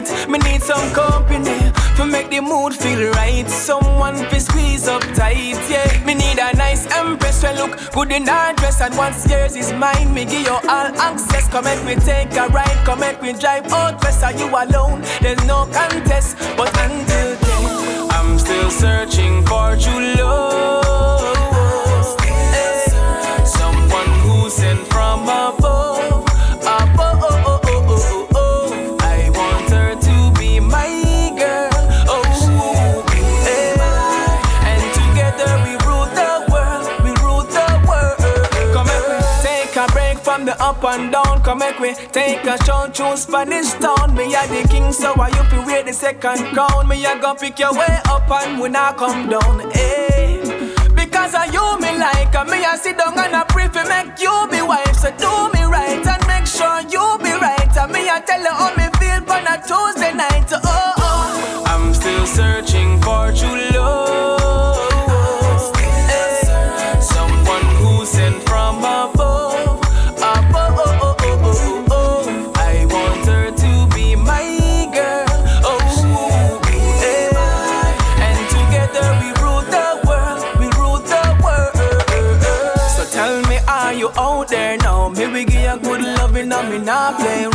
night. Me need some company to make the mood feel right. Someone to squeeze up tight, yeah. Me need a nice empress to look good in her dress. And once yours is mine, me give you all access. Come and we take a ride, come and we drive out west. Are you alone? There's no contest. But until then, I'm still searching for true love. up and down, come make me take a show, choose Spanish town. Me a the king, so why you be wear the second crown? Me a gonna pick your way up and when I come down, eh? Because I you me like, and me I sit down and I pray for make you be wife. So do me right and make sure you be right, and me I tell you all me play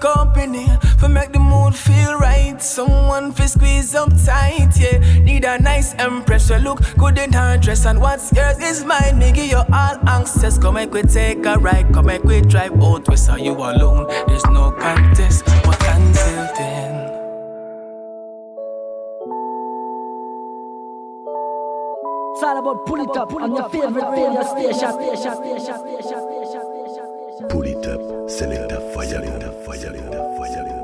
company for make the mood feel right. Someone for squeeze up tight, yeah. Need a nice empress. You look good in her dress, and what's yours is mine. Me give you all access. Come and quit, take a ride. Come and quit, drive out west. Are you alone? There's no contest, but until then. It's all about pull it up on your favorite radio station. Pull it up, select a fire, fire, fire, fire, fire.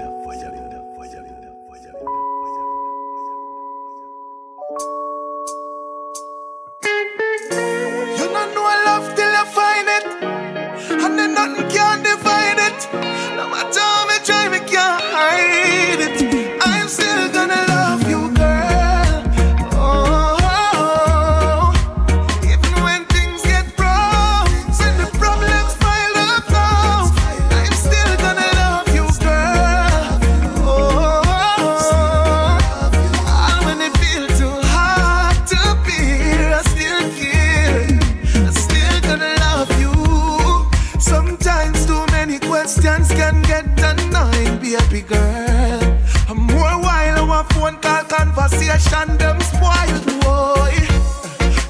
can get denied, baby girl. I'm more while our phone call conversation, them spoiled boy.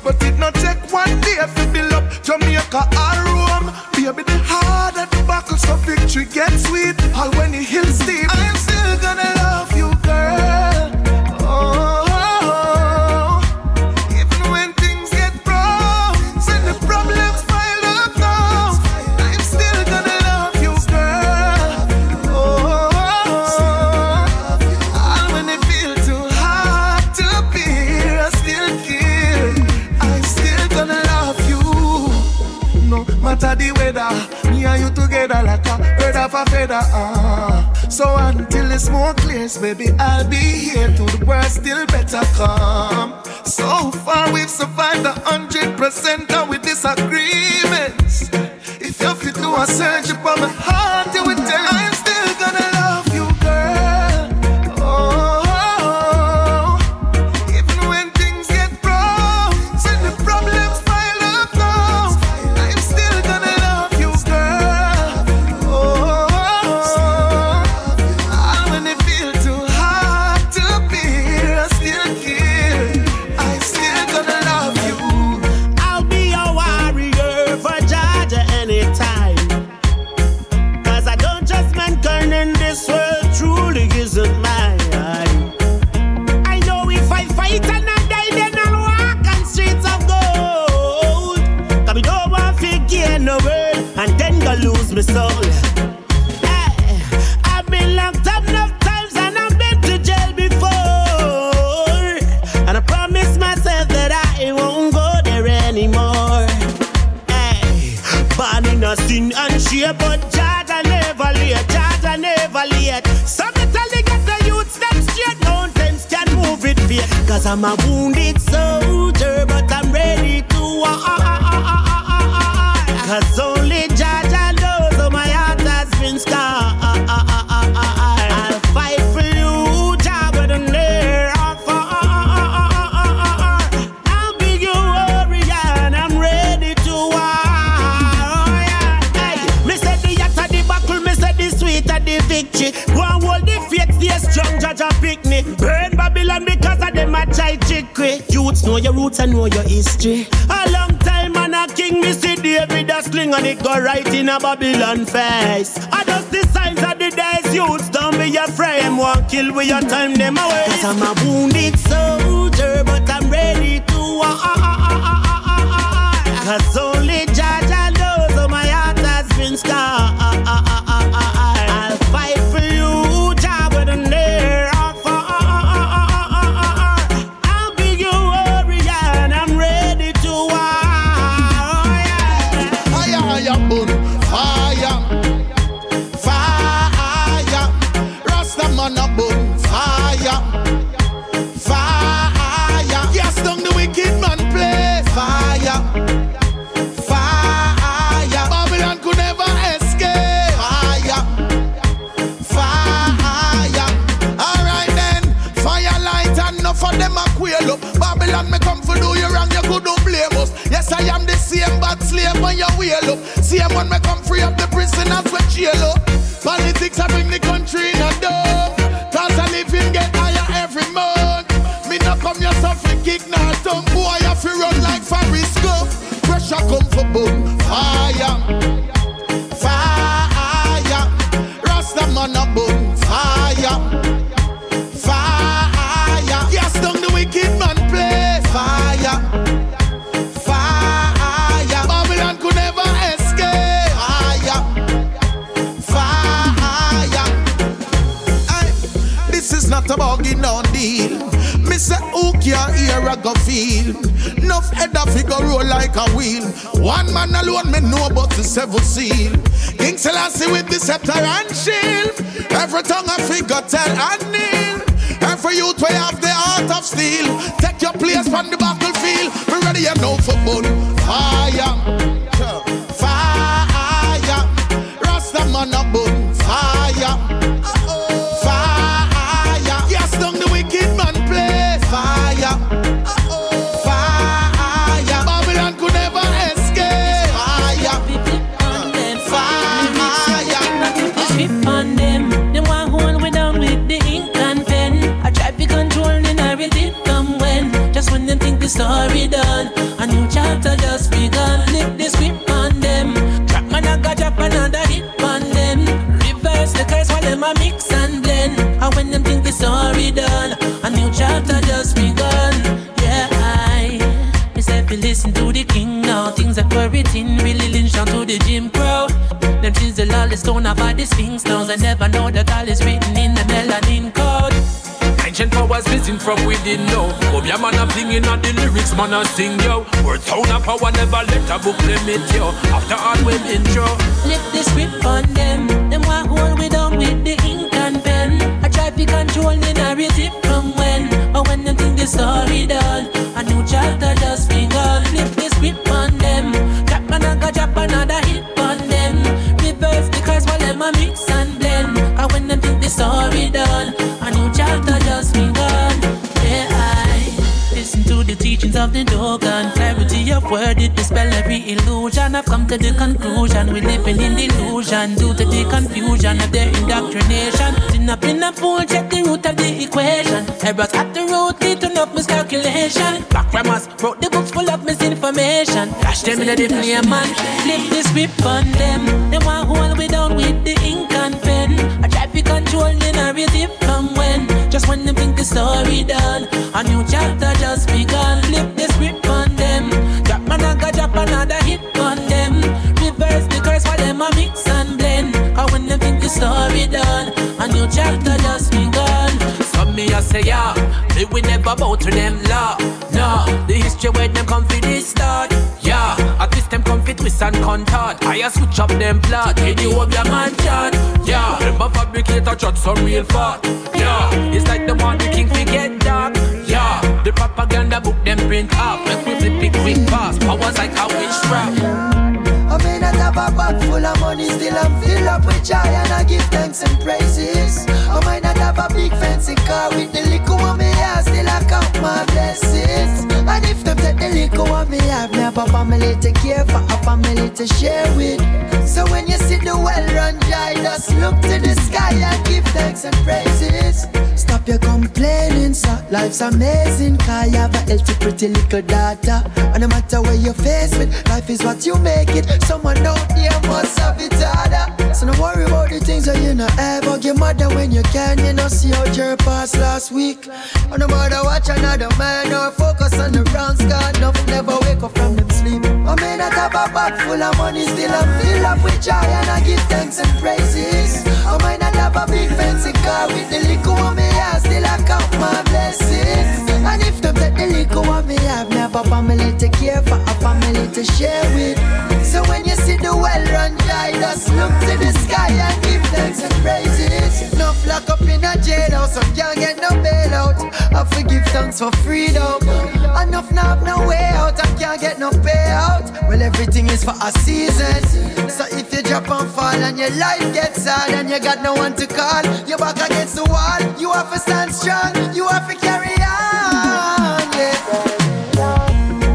But it not take one day to build up Jamaica or Rome. Baby, the harder the battle, so victory gets sweet. All when the hills a feather. Ah. So until the smoke clears, baby, I'll be here till the worst still better come. So far we've survived a hundred percent with disagreements. If you fit do a surgery for my heart. Babylon face. I just the signs of the days youths don't be afraid. Them won't kill with your time, them away. Cause I'm a wounded Pressure like a wheel. One man alone me know about the seven seal. King Selassie with the scepter and shield. Every tongue a figure tell and kneel. Every youth way have the heart of steel. Take your place on the battlefield. We ready and know for bull. Fire, fire. Rasta man a bull. And when them think the story done, a new chapter just begun. Yeah, I. If you listen to the king now, things that were written really lynch down to the Jim Crow. Them chisel all the stone of all the sphinx stones. I never know that all is written in the melanin code. Ancient powers missing from within now. Come your man a flinging at the lyrics, man a sing yo. Word sound of power never let a book limit yo. After all we been through. Flip the script on them. Them want hold we down with the ink control the narrative from when. But when them think the story done, a new chapter just begun. Flip the script on them. Drop another drop another hit on them. Reverse the curse while them a mix and blend. And when them think the story done, of the Dogon. Clarity of word, it dispel every illusion. I've come to the conclusion we living in illusion due to the confusion of their indoctrination. Sin up in a fool, check the root of the equation. Errors at the root lead to enough miscalculation. Black grammars wrote the books full of misinformation. Flash them in the flame man. Flip the script on them. They want hold we down with I try to control the narrative from when. Just when them think the story done. A new chapter just begun. Flip the script on them. Drop man I drop another hit on them. Reverse the curse while them a mix and blend. Cause when them think the story done. A new chapter just begun. Some me a say yeah, me we never bow to them law. No, the history where them come for this start. Twist and contort. I a switch up them plot. Hey, you up your man chat. Yeah, them a fabricate a chat some real fat. Yeah, it's like the one the king forget dark. Yeah, the propaganda book them print off. Make we flip it quick fast. Powers like a witch have a bag full of money, still I'm filled up with joy and I give thanks and praises. I might not have a big fancy car with the liquor on me, I still I count my blessings. And if them take the liquor on me, I've never family to care for, a family to share with. So when you see the well run joy, just look to the sky and give thanks and praises. Stop your complaining, sir. life's amazing. Cause you have a healthy, pretty little daughter. And no matter where you're faced with, life is what you make it. Someone out there must have it harder. So don't worry about the things that you know ever get mother when you can. You know, see how your past last week. And no matter watch another man or focus on the rounds, God, enough never wake up from them sleep. I may not have a bag full of money, still I'm filled up with joy and I give thanks and praises. I might not have a big fancy car with the liquor on me, I still I count my blessings. And if them take the liquor on me, I've never family to care for, a family to share with. So when you see the well run joy, just look to the sky and give thanks and praises. Enough lock up in a jail, some can't get no bailout. I forgive thanks for freedom. Enough now no way out, I can't get no out. Well, everything is for a season. So if you drop and fall and your life gets hard and you got no one to call, your back against the wall, you have to stand strong, you have to carry on. Yeah.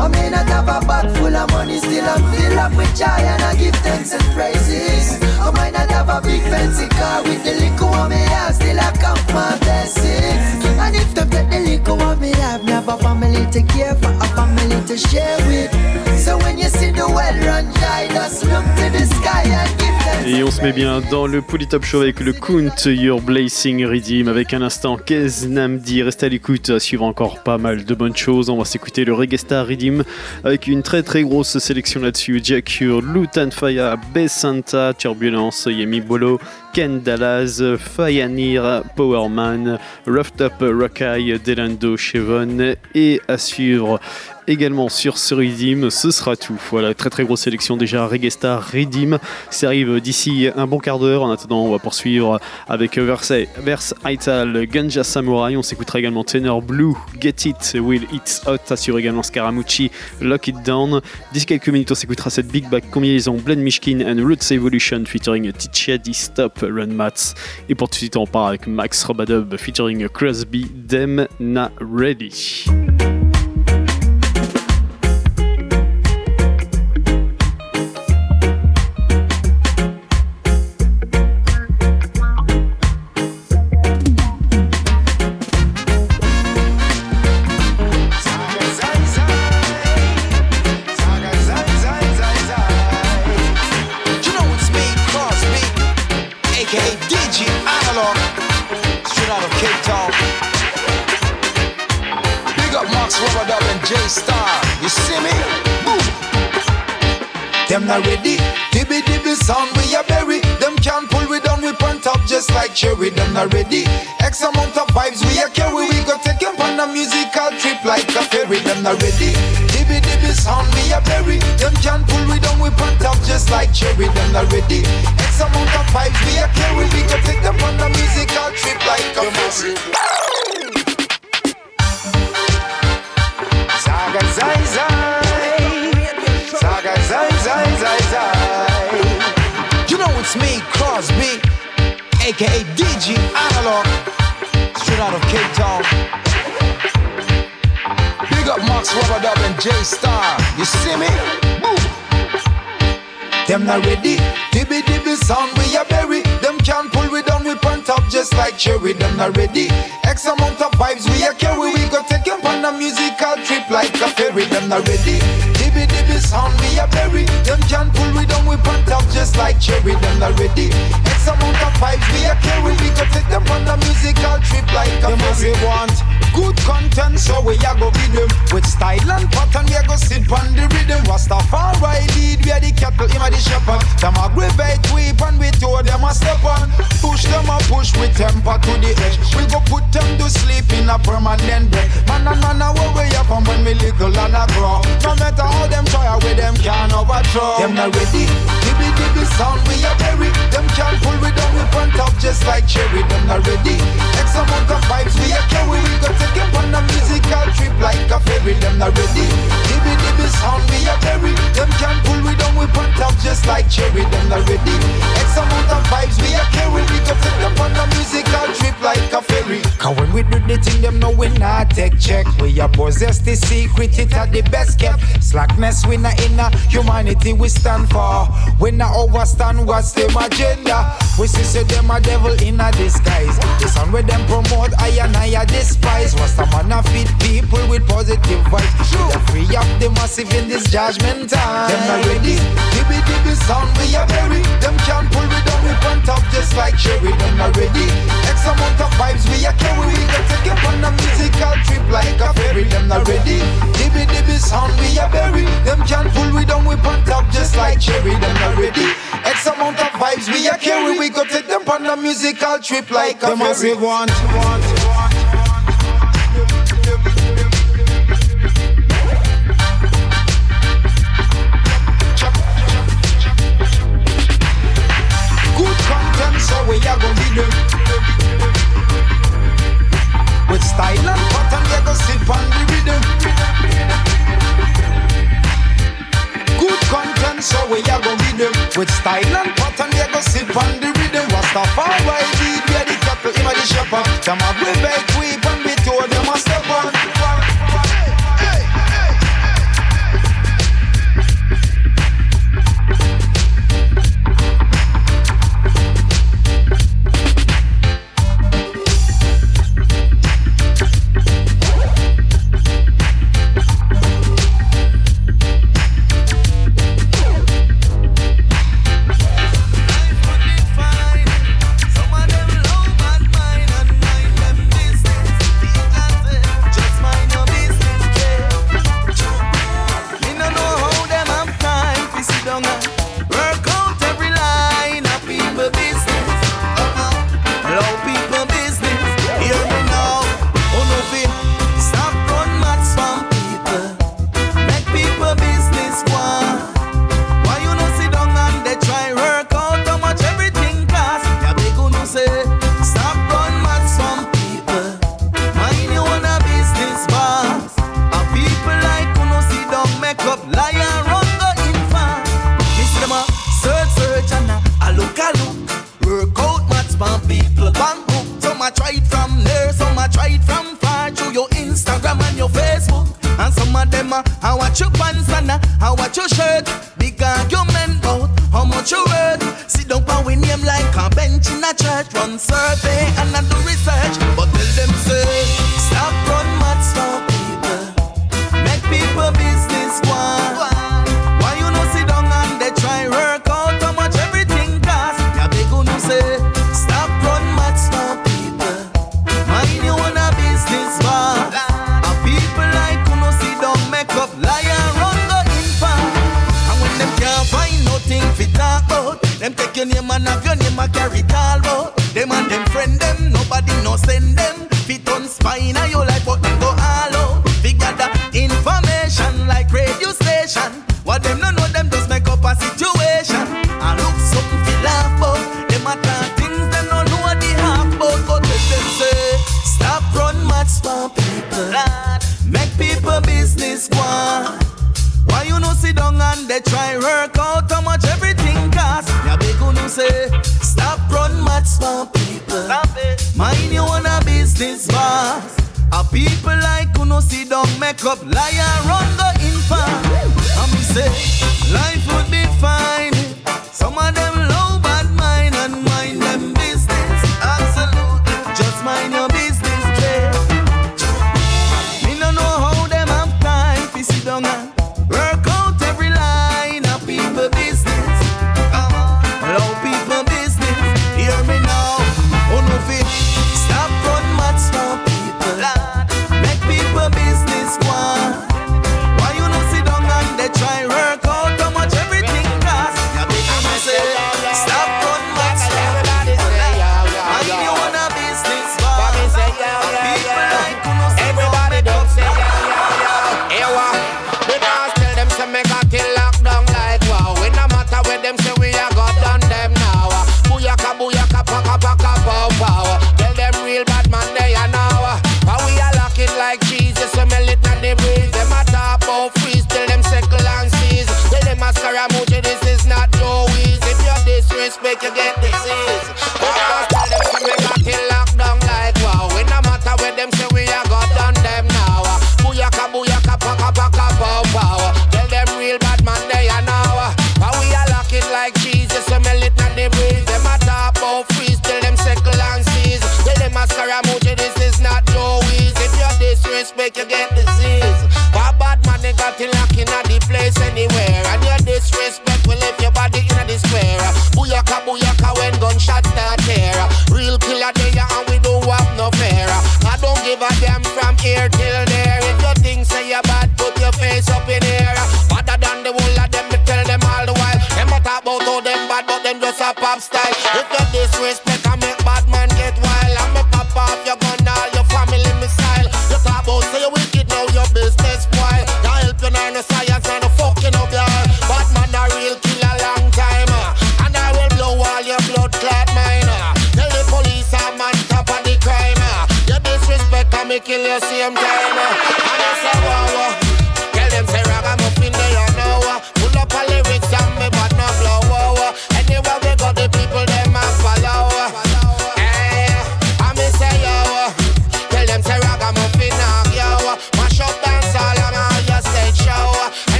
I'm have a bag full of money, still I'm filled up with joy and I give thanks and praises. I might not have a big fancy car with the liquor on me, I still I count my blessings. And if them take the liquor on me, have me have a family to care for, a family to share with. So when you see the well run dry, just look to the sky and. Et on se met bien dans le Polytop Show avec le Kunt Your Blazing Redeem avec un instant Kez Namdi. Restez à l'écoute, à suivre encore pas mal de bonnes choses. On va s'écouter le Reggae Star avec une très très grosse sélection là-dessus. Jack Lutan Faya, Besanta, Turbulence, Yemi Bolo, Ken Dallas, Fayanir, Powerman, Rough Top Rockeye, Delando, Chevon et à suivre également sur ce. Ce sera tout. Voilà, très très grosse sélection déjà. Reggae Star. Ça arrive d'ici un bon quart d'heure. En attendant, on va poursuivre avec Verse, Verse Ital, Ganja Samurai. On s'écoutera également Tenor Blue, Get It, Will It's Hot. Assure également Scaramucci, Lock It Down. D'ici quelques minutes, on s'écoutera cette Big Back combinaison Blend Mishkin and Roots Evolution featuring Tichadi Stop Run Mats. Et pour tout de suite, on part avec Max Robadub featuring Crosby, Dem Na Ready. J Star. You see me? Move. Them not ready. Dibby dibby sound we are bury. Them can't pull we down, we on top just like cherry. Them not ready. X amount of vibes we are carry. We go take them on a musical trip like a ferry. Them not ready. Dibby dibby sound we are bury. Them can't pull we down, we on top just like cherry. Them not ready. X amount of vibes we are carry. We go take them on a musical trip like a ferry. Saga zai zai. Saga zai zai zai zai. You know it's me, Crosby, aka DJ Analog, straight out of Cape Town. Big up Max Robert and J Star. You see me? Boom. Them not ready. Dibby dibby sound we are bury. Them can't pull we top just like cherry. Them already. ready. X amount of vibes we are carry. We go take them on a musical trip like a ferry. Them not ready. Dibby dibby sound we are bury. Them can't pull we down, we on top just like cherry. Them not ready. X amount of vibes we are carry. We go take them on a musical trip like a ferry. want good content, so we are go be them with style and pattern. We are go sit on the rhythm. Rastafari lead, we are the cattle, him a the shepherd. Them aggravate we and we told them a step on. Push them a push with temper to the edge. We go put them to sleep in a permanent bed. Man and man, a what we up and when we little and a grow. No matter how them try, with them can't overthrow. Them not ready. Dibby dibby sound we are bury. Them can't pull we down, we on top just like cherry. Them not ready. X amount of vibes we are carry. We go take them on a musical trip like a ferry. Them not ready. Dibby dibby sound we are bury. Them can't pull we down, we on top just like cherry. Them not ready. X amount of vibes we are carry. We go take them on a musical trip like a ferry. Cause when we do the thing, them know we not take check. We are possess the secret, it are the best kept. Slackness we not in a humanity we stand for. We not overstand what's them agenda. We see say them a devil in a disguise. The sound where them promote, I and I a despise. What's the man a feed people with positive vibes? They free up the massive in this judgment time. Them not ready. Dibby dibby sound we are bury. Them can't pull we down, we on top just like cherry. Them not ready. X amount of vibes we are carry. We can take them on a musical trip like a ferry. Them not ready. Dibby dibby sound we are bury. Them can't pull we down, we on top just like cherry. Them not ready. X amount of vibes we are carry. We go take them on a musical trip like a ferry. want, want, want. Good content, so we are gonna be them. With style and pattern, are gonna sit on the rhythm. So we are gonna be them. With style and pattern, we are gonna sit on the rhythm. Rastafari we are the cattle, him the shepherd. Them a we beg, we and we told them a step on.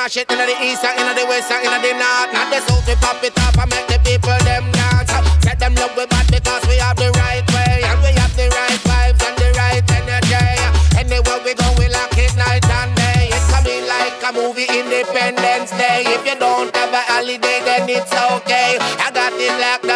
mash it inna the east and inna the west and inna the north. Not the south we pop it off and make the people them dance. Set them love we bad because we have the right way and we have the right vibes and the right energy. Anywhere we go we lock it night and day. It can be like a movie Independence Day. If you don't have a holiday then it's okay. I got it locked.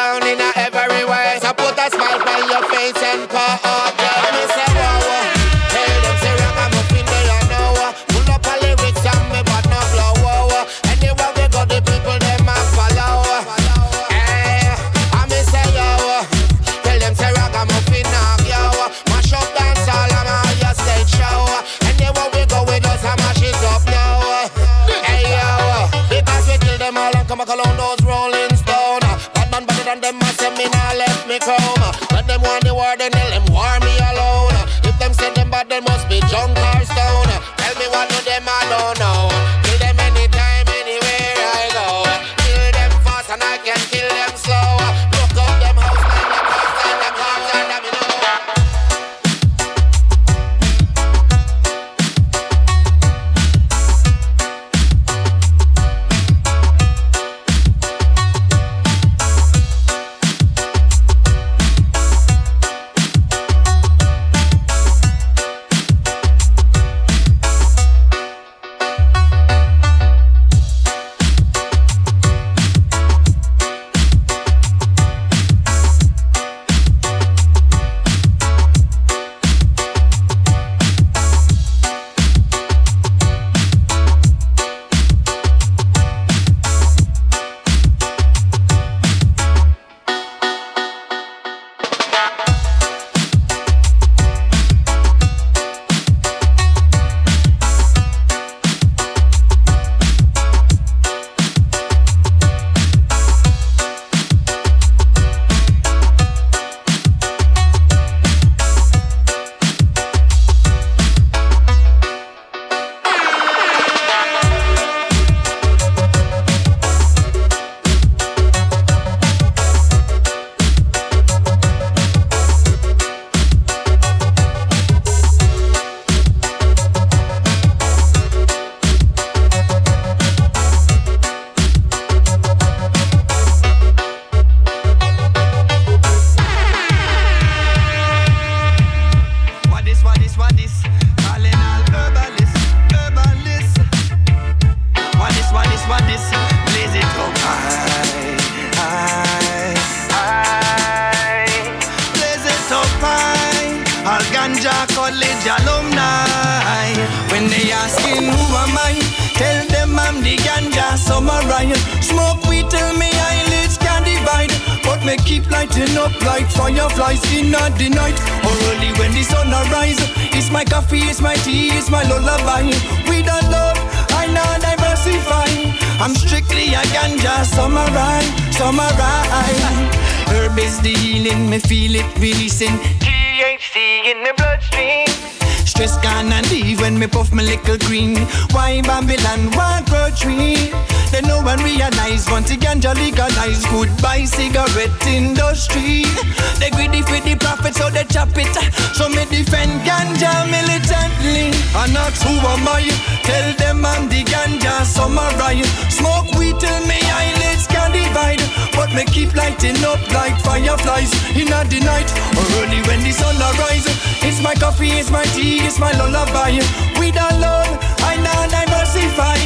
Who am I? Tell them I'm the ganja samurai. Smoke weed till me eyelids can divide. But me keep lighting up like fireflies in the night or early when the sun arise. It's my coffee, it's my tea, it's my lullaby. Weed alone, I now diversify.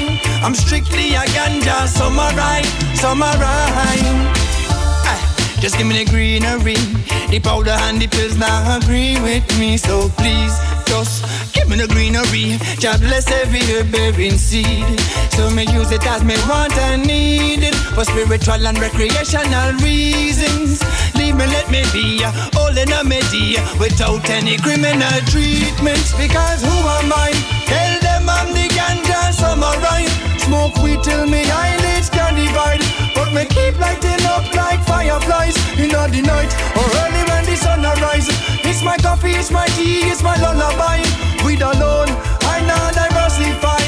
I'm strictly a ganja samurai, samurai. Ah, Just give me the greenery, the powder and the pills now agree with me. So please, just give me the greenery. God bless every herb bearing seed. So me use it as me want and need it for spiritual and recreational reasons. Leave me, let me be uh, all in a media without any criminal treatment. Because who am I? Tell them I'm the ganja samurai. Smoke weed till me eyelids can divide. But me keep lighting up like fireflies in the night or early when the sun arises. It's my coffee, it's my tea, it's my lullaby. Weed alone, I now diversify.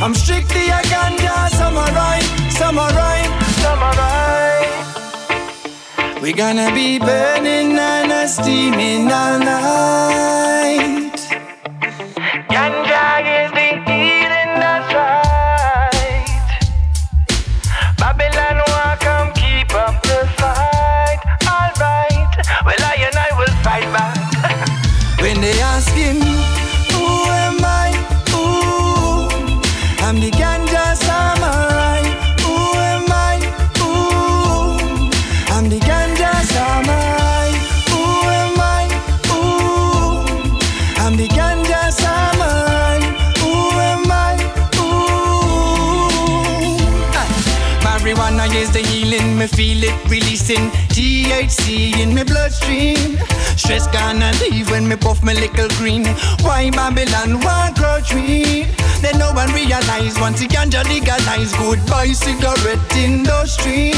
I'm strictly a ganja samurai, samurai, samurai. We gonna be burning and steaming all night. Me feel it releasing THC in me bloodstream. Stress gonna leave when me puff my little green. Why Babylon, why grow tree? Say no one realize once the ganja legalize. Goodbye cigarette industry.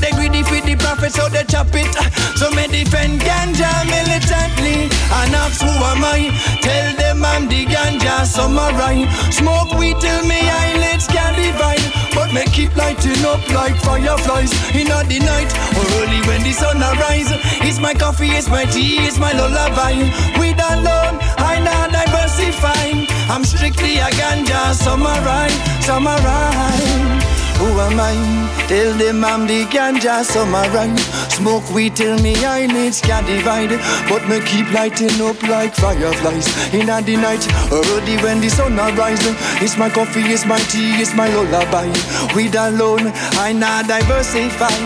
They greedy for the profit, so they chop it. So me defend ganja militantly. And ask who am I? Tell them I'm the ganja samurai. Smoke weed till me eyelids can divide. But me keep lighting up like fireflies in the night or early when the sun arise. It's my coffee, it's my tea, it's my lullaby. Weed alone, I not diversify. I'm strictly a ganja samurai, samurai. Who am I? Tell them I'm the ganja samurai. Smoke weed till me eyelids can divide. But me keep lighting up like fireflies. In the night, early when the sun arise. It's my coffee, it's my tea, it's my lullaby. Weed alone, I not diversify.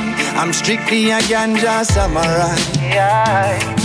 I'm strictly a ganja samurai. Yeah.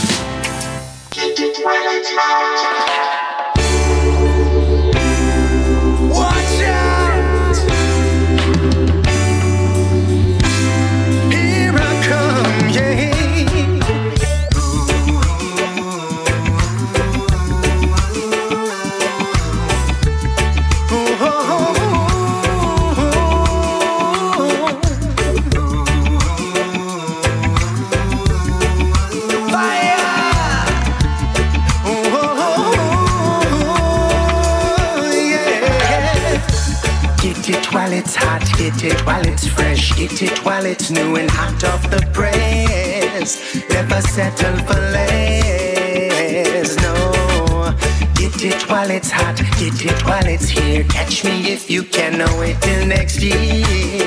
It while it's fresh, get it while it's new and hot off the press. Never settle for less, no. Get it while it's hot, get it while it's here. Catch me if you can, no wait till next year.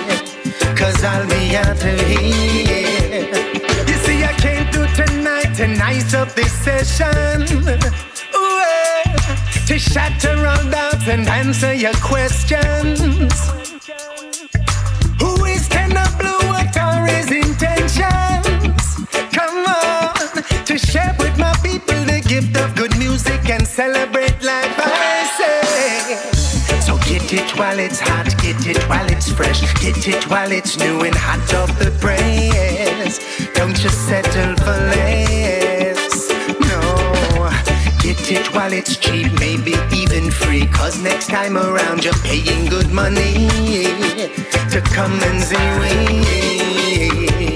Cause I'll be out of here. You see, I came through tonight to nice up this session. Ooh, eh, to shatter all doubts and answer your questions. Celebrate life. I say. So get it while it's hot, get it while it's fresh, get it while it's new and hot off the press. Don't just settle for less. No, get it while it's cheap, maybe even free. Cause next time around you're paying good money to come and see we.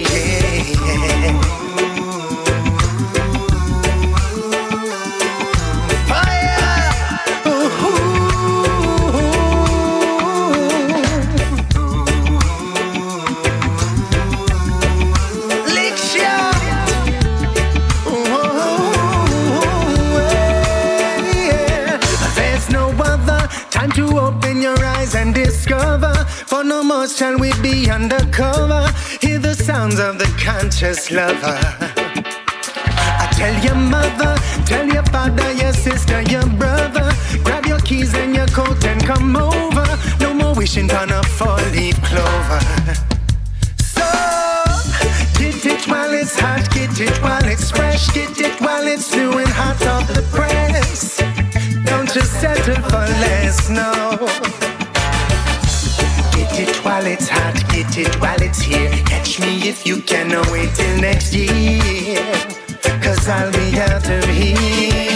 For more shall we be undercover. Hear the sounds of the conscious lover. I tell your mother, tell your father, your sister, your brother. Grab your keys and your coat and come over. No more wishing on a four-leaf clover. So get it while it's hot, get it while it's fresh, get it while it's new and hot off the press. Don't just settle for less, no. While it's hot, get it while it's here. Catch me if you can, wait till next year. Cause I'll be out of here.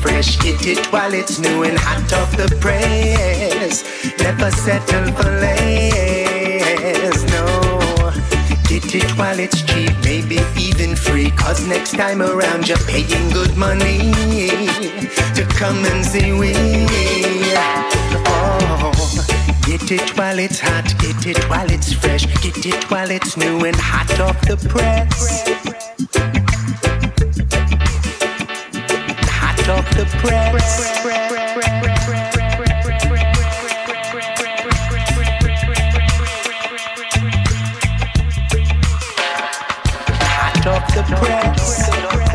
Fresh, get it while it's new and hot off the press. Never settle for less, no. Get it while it's cheap, maybe even free. Cause next time around you're paying good money to come and see we. Oh, get it while it's hot, get it while it's fresh, get it while it's new and hot off the press. Hot Talk the press. Talk the press.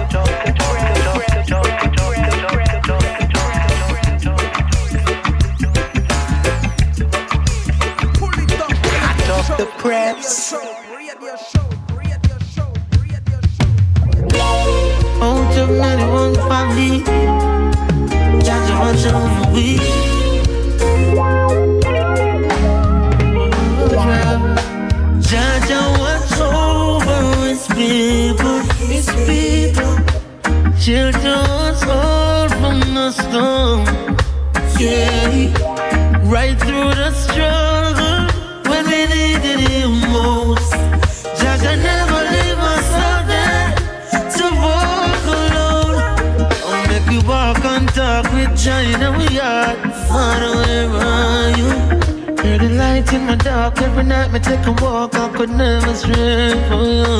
In my dark. Every night me take a walk, I could never stray from you.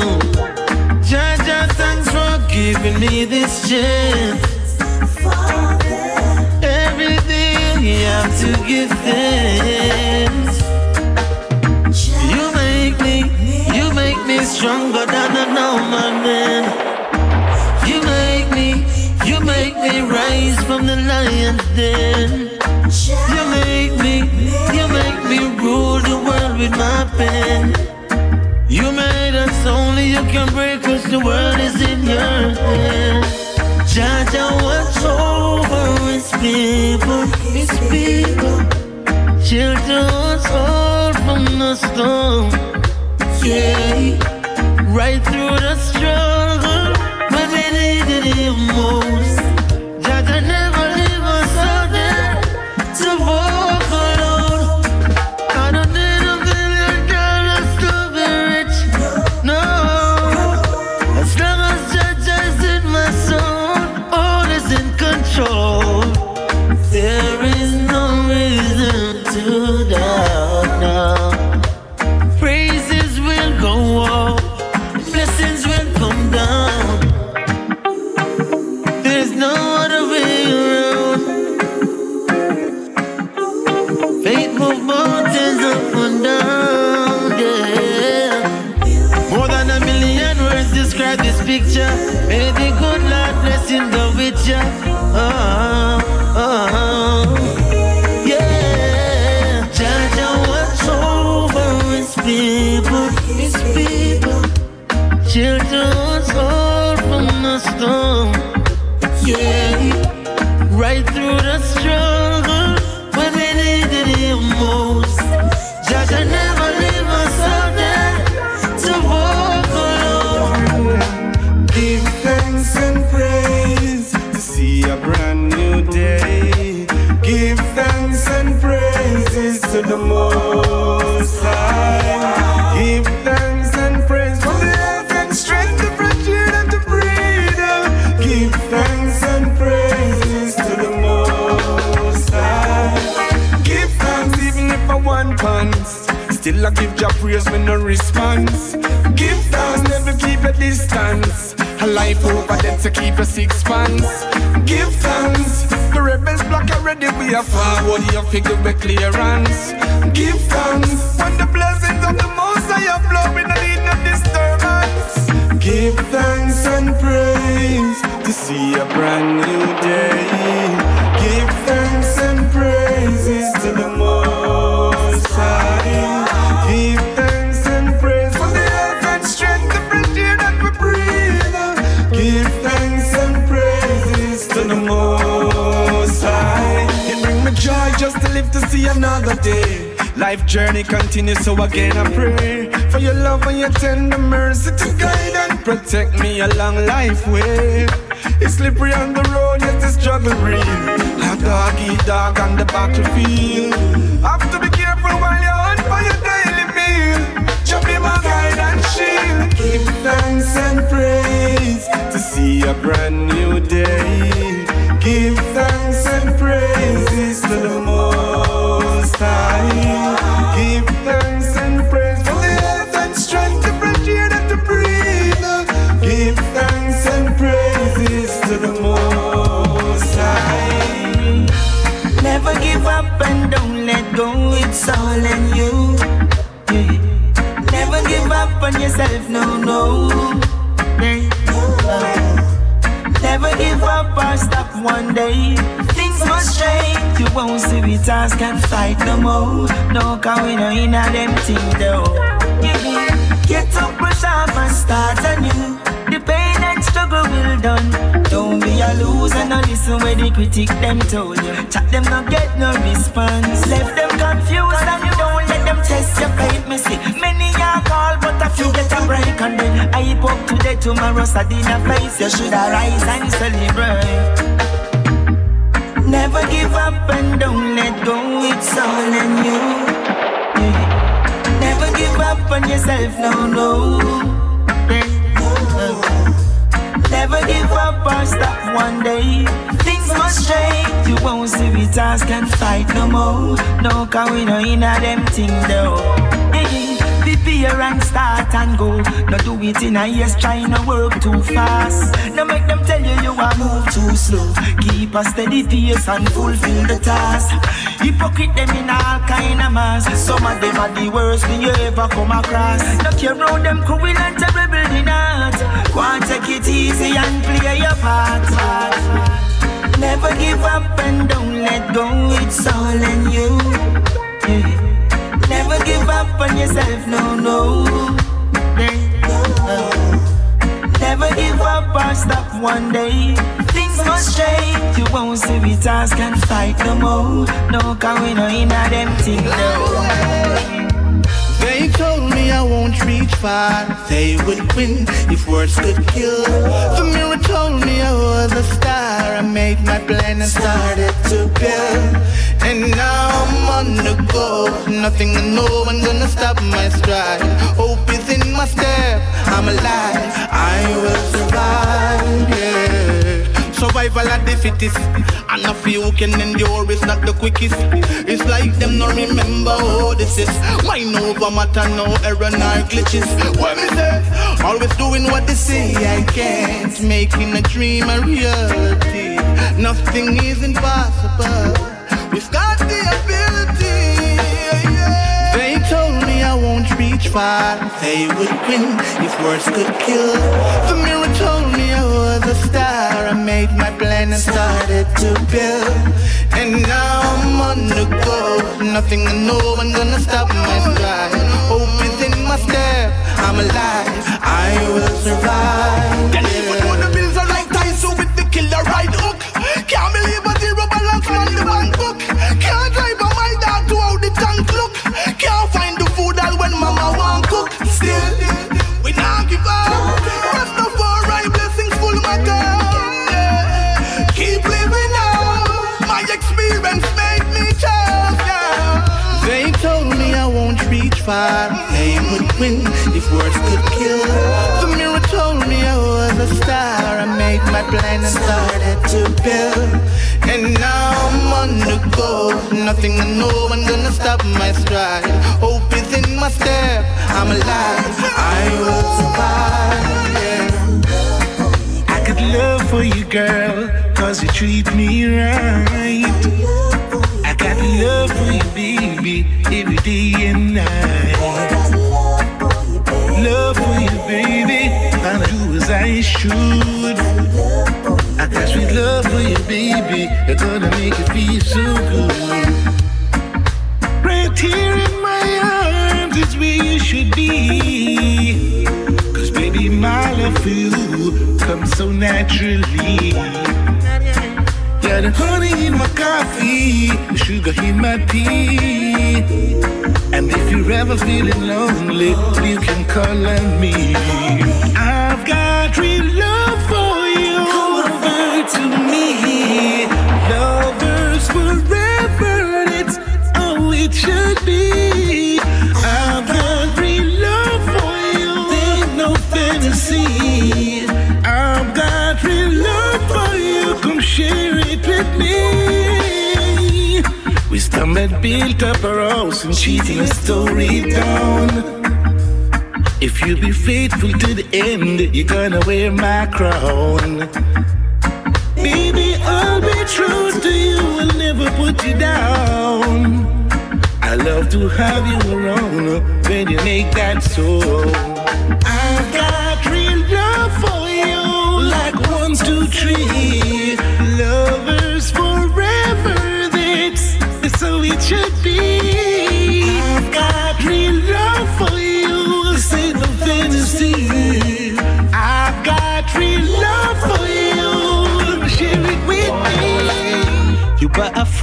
Jaja, thanks for giving me this chance. Every day you have to give thanks. You make me, you make me stronger than a normal man. You make me, you make me rise from the lion's den. With my pen. You made us only you can break us. The world is in your hand. Jaja, watch over his people, his people. Shelter us all from the storm. Yeah, right through the struggle when we needed him most. Give your praise with no response. Give thanks, never keep a distance. A life over them to keep a six pants. Give thanks. The rebels block already, we are forward. You figure with clearance. Give thanks. When the blessings of the most High flow, we don't need no disturbance. Give thanks and praise to see a brand new day. Give just to live to see another day. Life journey continues, so again I pray for your love and your tender mercy to guide and protect me along life way. It's slippery on the road, yet the struggle real. A dog eat dog on the battlefield. Have to be careful while you're on for your daily meal. Just be my guide and shield. Give thanks and praise to see a brand new day. Give thanks praise to the Most High. Give thanks and praise for the health and strength to breathe and to breathe. Give thanks and praises to the Most High. Never give up and don't let go. It's all in you. Never give up on yourself. No, no. Never give up or stop one day. Change. You won't see we task and fight no more. No, cause we no in a them thing though. Get up, brush off and start anew. The pain and struggle will done. Don't be a loser, no listen where the critic them told you. Chat them no get no response. Left them confused and you don't let them test your faith. Me see many are call, but a few get a break and then I up today, tomorrow, Sadina face. You should arise and celebrate. Never give up and don't let go. It's all in you. Yeah. Never give up on yourself, no, no. Never give up or stop one day. Things must change. You won't see we task and fight no more. No, cause we no in a them thing though. Prepare and start and go. No do it in a years, try no work too fast. No make them tell you you are move too slow. Keep a steady pace and fulfill the task. Hypocrite them in all kind of mass. Some of them are the worst thing you ever come across. No care about them cruel and terrible in art. Go and take it easy and play your part. Never give up and don't let go. It's all in you. Yeah. Up on yourself, no, no. Never give up or stop one day. Things must change. You won't see we task and fight no more. No, cause we no in a them thing, no. I reach far. They would win if words could kill. The mirror told me I was a star. I made my plan and started to build. And now I'm on the go. Nothing and no one gonna stop my stride. Hope is in my step. I'm alive. I will survive. Yeah. Survival of the fittest. And a few can endure, it's not the quickest. It's like them no remember who this is. Mind over matter, no error, nor glitches. What me say? Always doing what they say I can't. Making a dream a reality. Nothing is impossible. We've got the ability. They told me I won't reach far. They would win if words could kill. The mirror made my plan and started to build. And now I'm on the go. Nothing and no one gonna stop my stride. Hope is in my step. I'm alive. I will survive. Then even though the bills are like Tyson with the killer right hook. Can't believe a zero balance on the one book. Far. They would win if words could kill. The mirror told me I was a star. I made my plan and started to build. And now I'm on the go. Nothing and no one gonna stop my stride. Hope is in my step. I'm alive. I will survive. Yeah. I could love for you, girl, cause you treat me right. Got love for you, baby, every day and night. Love for you, baby, and I do as I should. I got sweet love for you, baby, it's gonna make you feel so good. Right here in my arms is where you should be. Cause baby, my love for you comes so naturally. Got honey in my coffee, sugar in my tea. And if you're ever feeling lonely, you can call on me. I've Stumbled, built up our house and cheating a story down. If you be faithful to the end, you're gonna wear my crown. Baby, I'll be true to you, I'll never put you down. I love to have you around when you make that so.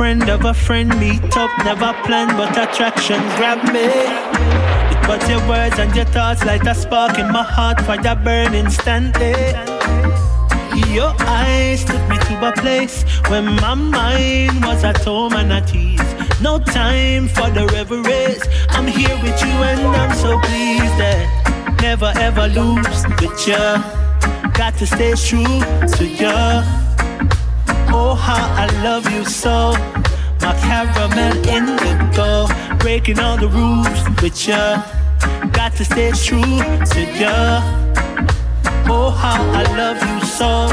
Friend of a friend, meet up, never planned, but attraction grabbed me. It was your words and your thoughts, like a spark in my heart, fire burn instantly. Your eyes took me to a place where my mind was at home and at ease. No time for the reveries. I'm here with you and I'm so pleased that never ever lose with you. Got to stay true to you. Oh, how I love you so. My caramel indigo, breaking all the rules with ya. Got to stay true to ya. Oh, how I love you so.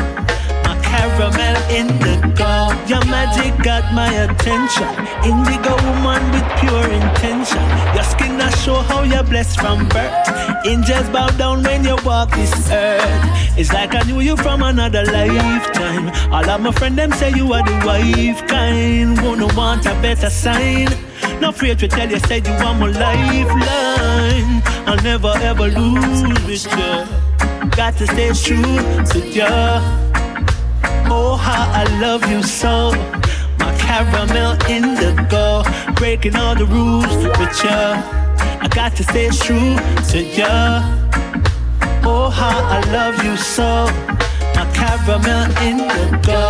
My caramel indigo, your magic got my attention. Indigo woman with pure intention. Your skin that show how you're blessed from birth. Angels bow down when you walk this earth. It's like I knew you from another lifetime. All of my friends them say you are the wife kind. Wanna want a better sign. No afraid to tell you, said you are my lifeline. I'll never ever lose with you. Got to stay true to you. Oh, how I love you so. Caramel indigo, breaking all the rules with ya. I got to stay true to ya. Oh, how I love you so. My caramel indigo.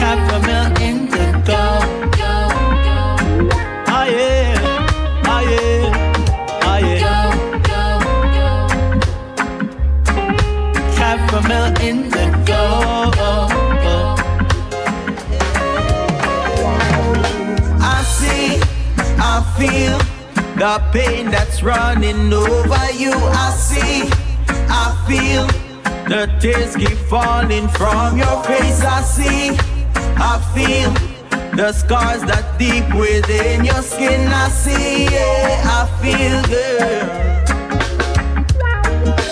Caramel indigo. Oh yeah, oh yeah, oh yeah. Caramel indigo. The pain that's running over you. I see, I feel the tears keep falling from your face. I see, I feel the scars that deep within your skin. I see, yeah, I feel good.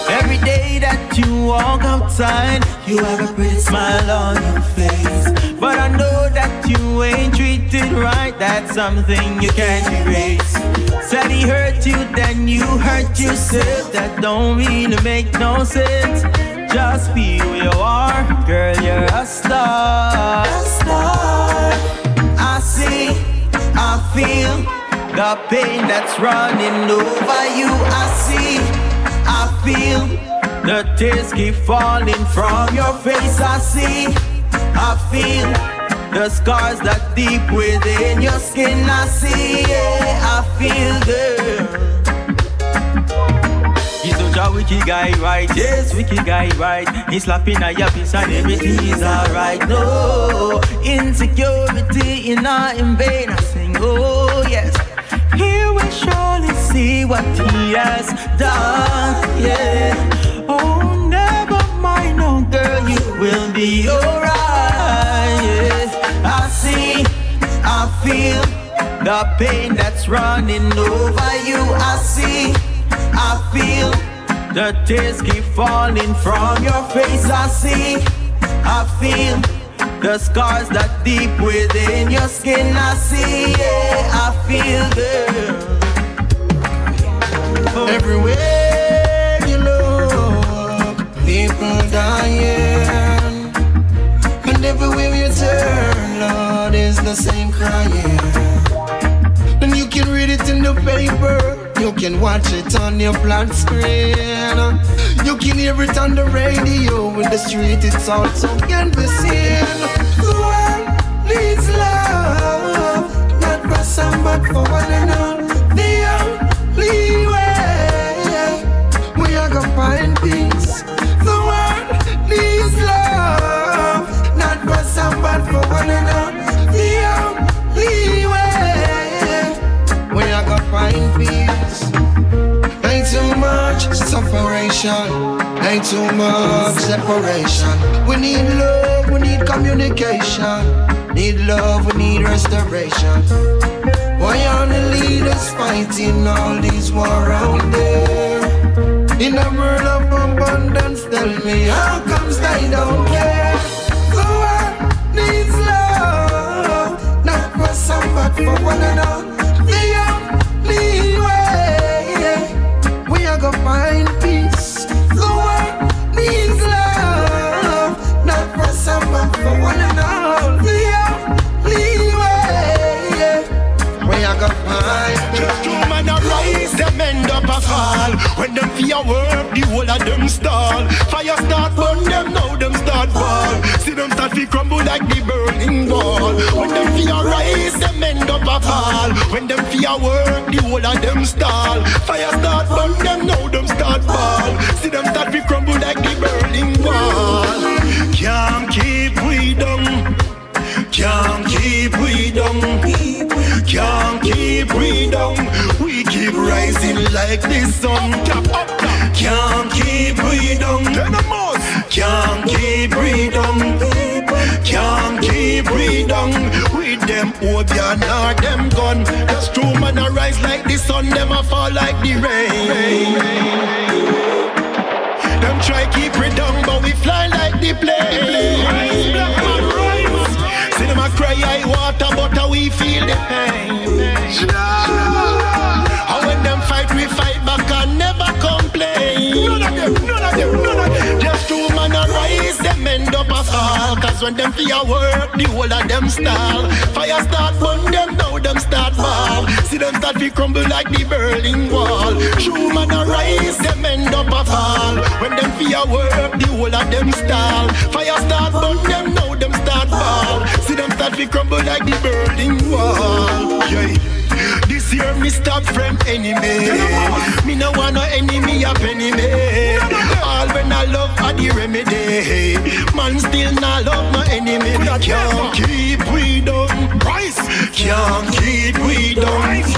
Every day that you walk outside, you have a pretty smile on your face. But I know that you ain't treated right, that's something you can't erase. Said he hurt you, then you hurt yourself. That don't really make no sense. Just be who you are, girl, you're a star. A star. I see, I feel the pain that's running over you. I see, I feel the tears keep falling from your face. I see, I feel the scars that deep within your skin. I see, yeah, I feel good. He's such a wicked guy, right? Yes, wicked guy, right? He's slapping at your face and everything is alright. No insecurity in our in vain. I sing, oh yes. He will surely see what he has done. Yeah. Oh, never mind, no girl, you will be alright. Feel the pain that's running over you. I see, I feel the tears keep falling from your face. I see, I feel the scars that deep within your skin. I see, yeah, I feel good. Everywhere you look, people dying. And everywhere you turn, Lord, is the same crying. And you can read it in the paper, you can watch it on your flat screen. You can hear it on the radio, in the street, it's also can be seen. The world needs love, not for some, but for one and sufferation, ain't too much separation. We need love, we need communication. Need love, we need restoration. Why are the leaders fighting all these war out there? In a world of abundance, tell me how comes they don't care? The world needs love, not for some, but for one another. Way we are find peace. The world needs love, not for some, but for one another. The only way we are gonna find Just two man a rise, them end up a fall. When them fear work, the whole of them stall. Fire start burn them, now crumble like the burning wall. When them fear rise, them end up a fall. When them fear work, the whole of them stall. Fire start burn them, now them start fall. See them start to crumble like the burning wall. Can't keep we down. Can't keep we down. Can't keep we down. We keep rising like the sun. Can't keep we down. Can't keep we down. Can't keep we down. With them opium or them gun. Just true man a rise like the sun. Them a fall like the rain. Them try keep we down, but we fly like the plane. See them a cry high water, but we feel the pain. And when them fight, we fight back and never complain. None of them, none of them, none of them. Just two a fall. Cause when them fear work, the whole of them stall. Fire start burn them, now them start fall. See them start to crumble like the Berlin Wall. True man rise, them end up a fall. When them fear work, the whole of them stall. Fire start burn them, now them start fall. See them start to crumble like the Berlin Wall. Yeah. This year me stop friend enemy. Me no want no enemy up enemy. All when I love are the remedy. Man still not love my enemy. Can't keep we down. Rise. Can't keep we down. Rise.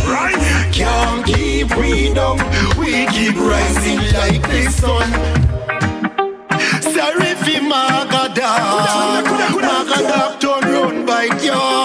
Can't keep we down. We keep rising like the sun. Sorry. Magadan turn round by you.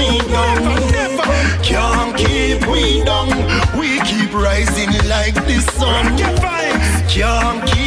Me down. Can't keep we down. We keep rising like the sun. Can't keep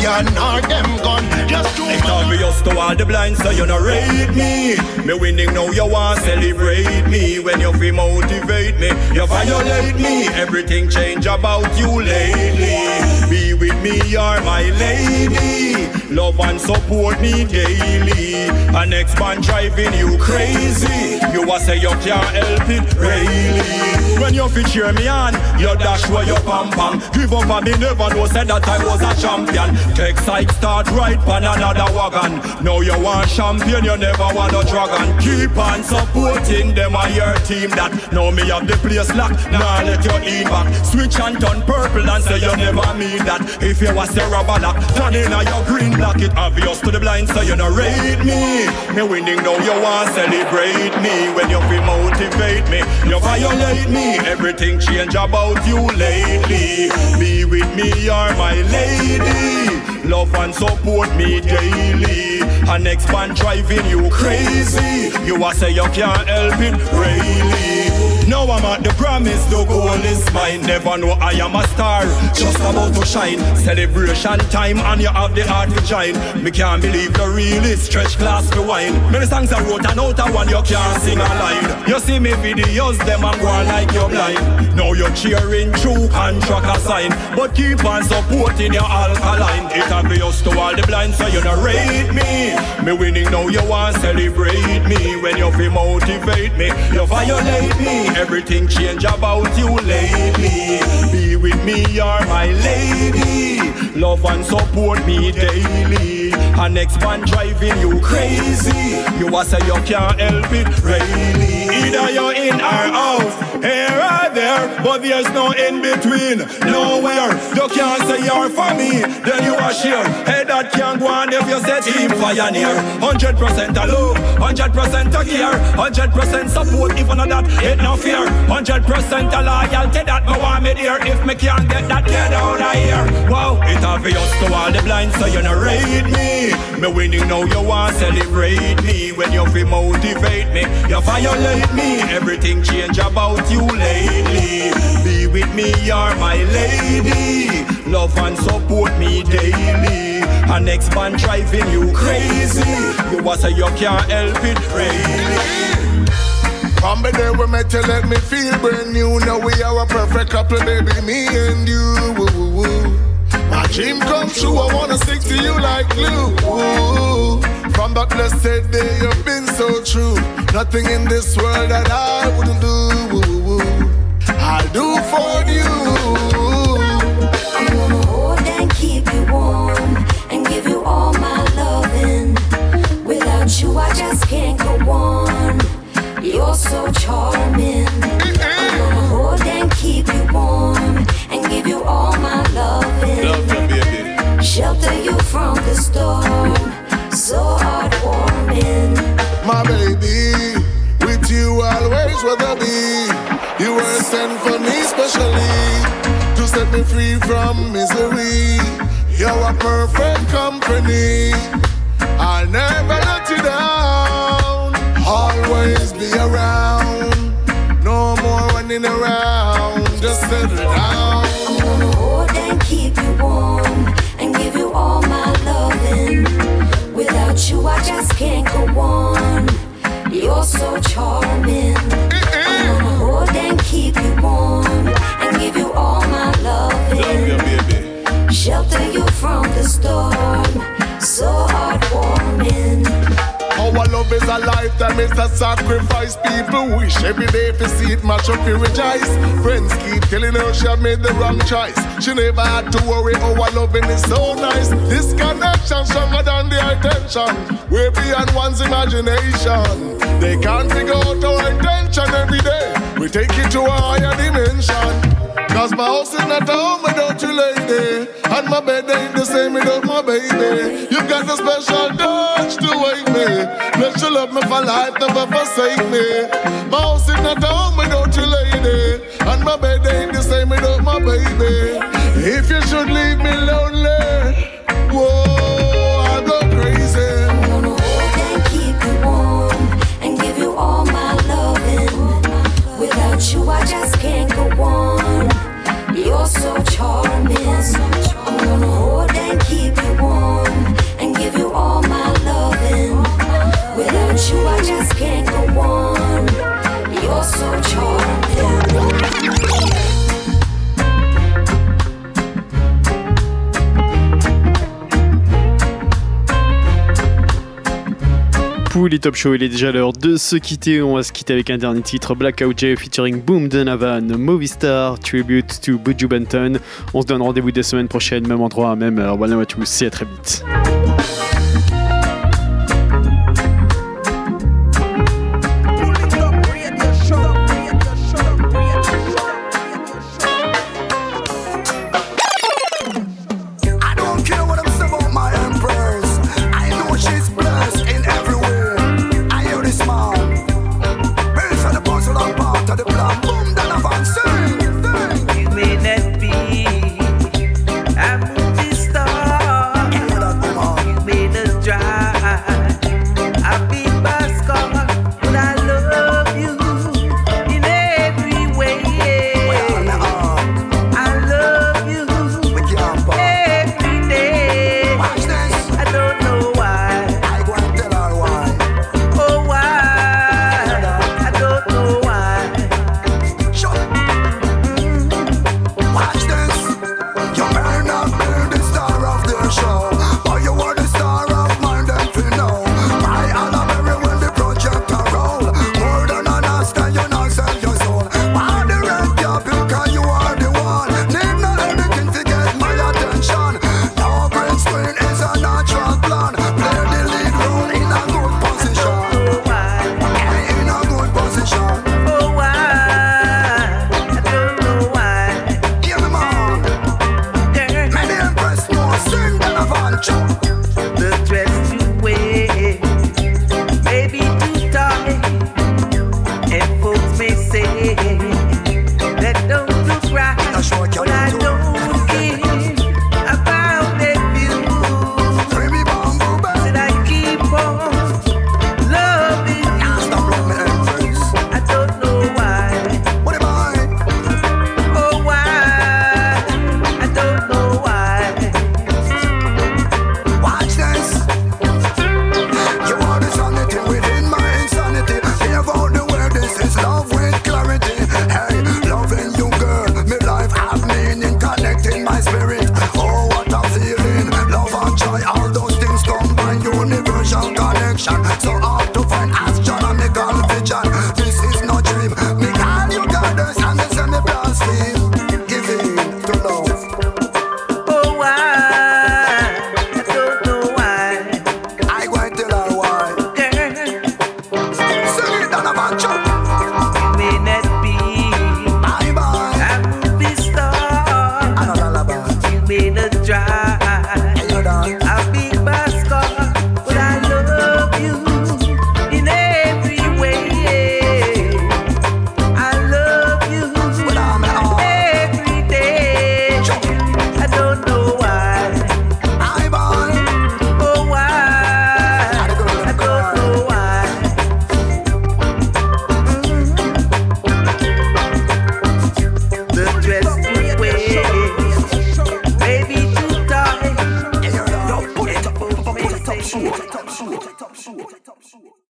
opium or them gun. Just to It's obvious to all the blind, so you no rate me. Me winning now, you want celebrate me. When you feel motivate me, you violate me. Everything change about you lately. Be with me, you're my lady. Love and support me daily. An next man driving you crazy. You a say you can't help it, really. When you fit cheer me on, you dash where you pam pam. Give up and me never know said that I was a champion. Take side start right pan another wagon. Now you want champion, you never want a dragon. Keep on supporting them and your team that now me have the place locked. Now let you lean back. Switch and turn purple and say you never mean that. If you was a rubber lock, turn in a your green block. It obvious to the blind, so you no rate me. Me winning now, you want celebrate me. When you feel motivate me, you violate me. Everything change about you lately. Be with me, you're my lady. Love and support me daily. An next man driving you crazy. You a say you can't help it, really. Now I'm at the promise, the goal is mine. Never know I am a star, just about to shine. Celebration time, and you have the heart to join. Me can't believe the real is stretch glass to wine. Many songs I wrote and out one, you can't sing a line. You see me videos, them and go on like you're blind. Now you're cheering true contract sign, but keep on supporting your alkaline. It obvious to all the blind, so you don't rate me. Me winning now, you want celebrate me. When you feel motivate me, you violate me. Everything change about you lately. Be with me, you're my lady. Love and support me daily. And next man driving you crazy. You a say you can't help it, really. Either you're in or out, here or there, but there's no in between. Nowhere. You can't say you're for me, then you are sure. Hey, that can't go on if you say team fire near. 100% a love, 100% a care, 100% support, even on that, it no fear. 100% a loyalty that me want me there. If me can't get that, get out of here. Wow, it obvious to all the blind, so you no rate me. Me winning now, you want celebrate me. When you feel motivate me, you violate me. Everything change about you lately. Be with me, you're my lady. Love and support me daily. And next man driving you crazy. You was say you can't help it, really. From the day we met, you let me feel brand new. Now we are a perfect couple, baby, me and you. Dream come true, I wanna stick to you like glue. Ooh. From that blessed day, you've been so true. Nothing in this world that I wouldn't do. I'll do for you. I'm gonna hold and keep you warm and give you all my loving. Without you, I just can't go on. You're so charming. I'm gonna hold and keep you warm and give you all my loving. Shelter you from the storm. So heartwarming. My baby, with you always will be. You were sent for me specially to set me free from misery. You're a perfect company. I'll never let you down. Always be around. No more running around. Just settle down. I'm gonna hold and keep you warm you all my loving. Without you, I just can't go on. You're so charming. I'm gonna hold and keep you warm and give you all my loving. Shelter you from the storm. So heartwarming. Our love is a lifetime, it's a sacrifice. People wish every day to see it match up, you rejoice. Friends keep telling her she made the wrong choice. She never had to worry, oh, our loving is so nice. This connection stronger than the attention. Way beyond one's imagination. They can't figure out our intention every day. We take it to a higher dimension. Cause my house is not home without you, lady. And my bed ain't the same without my baby. You got a special touch to wake me. Let you love me for life, never forsake me. My house is not home without you, lady. And my bed ain't the same without my baby. If you should leave me lonely, whoa, I'll go crazy. You, I just can't go on. So charming. I'm gonna hold and keep you warm and give you all my Pouli Top Show, il est déjà l'heure de se quitter. On va se quitter avec un dernier titre Blackout J featuring Boom Donovan, Movistar, Tribute to Buju Benton. On se donne rendez-vous des semaines prochaines, même endroit, même heure. Voilà à tous et à très vite.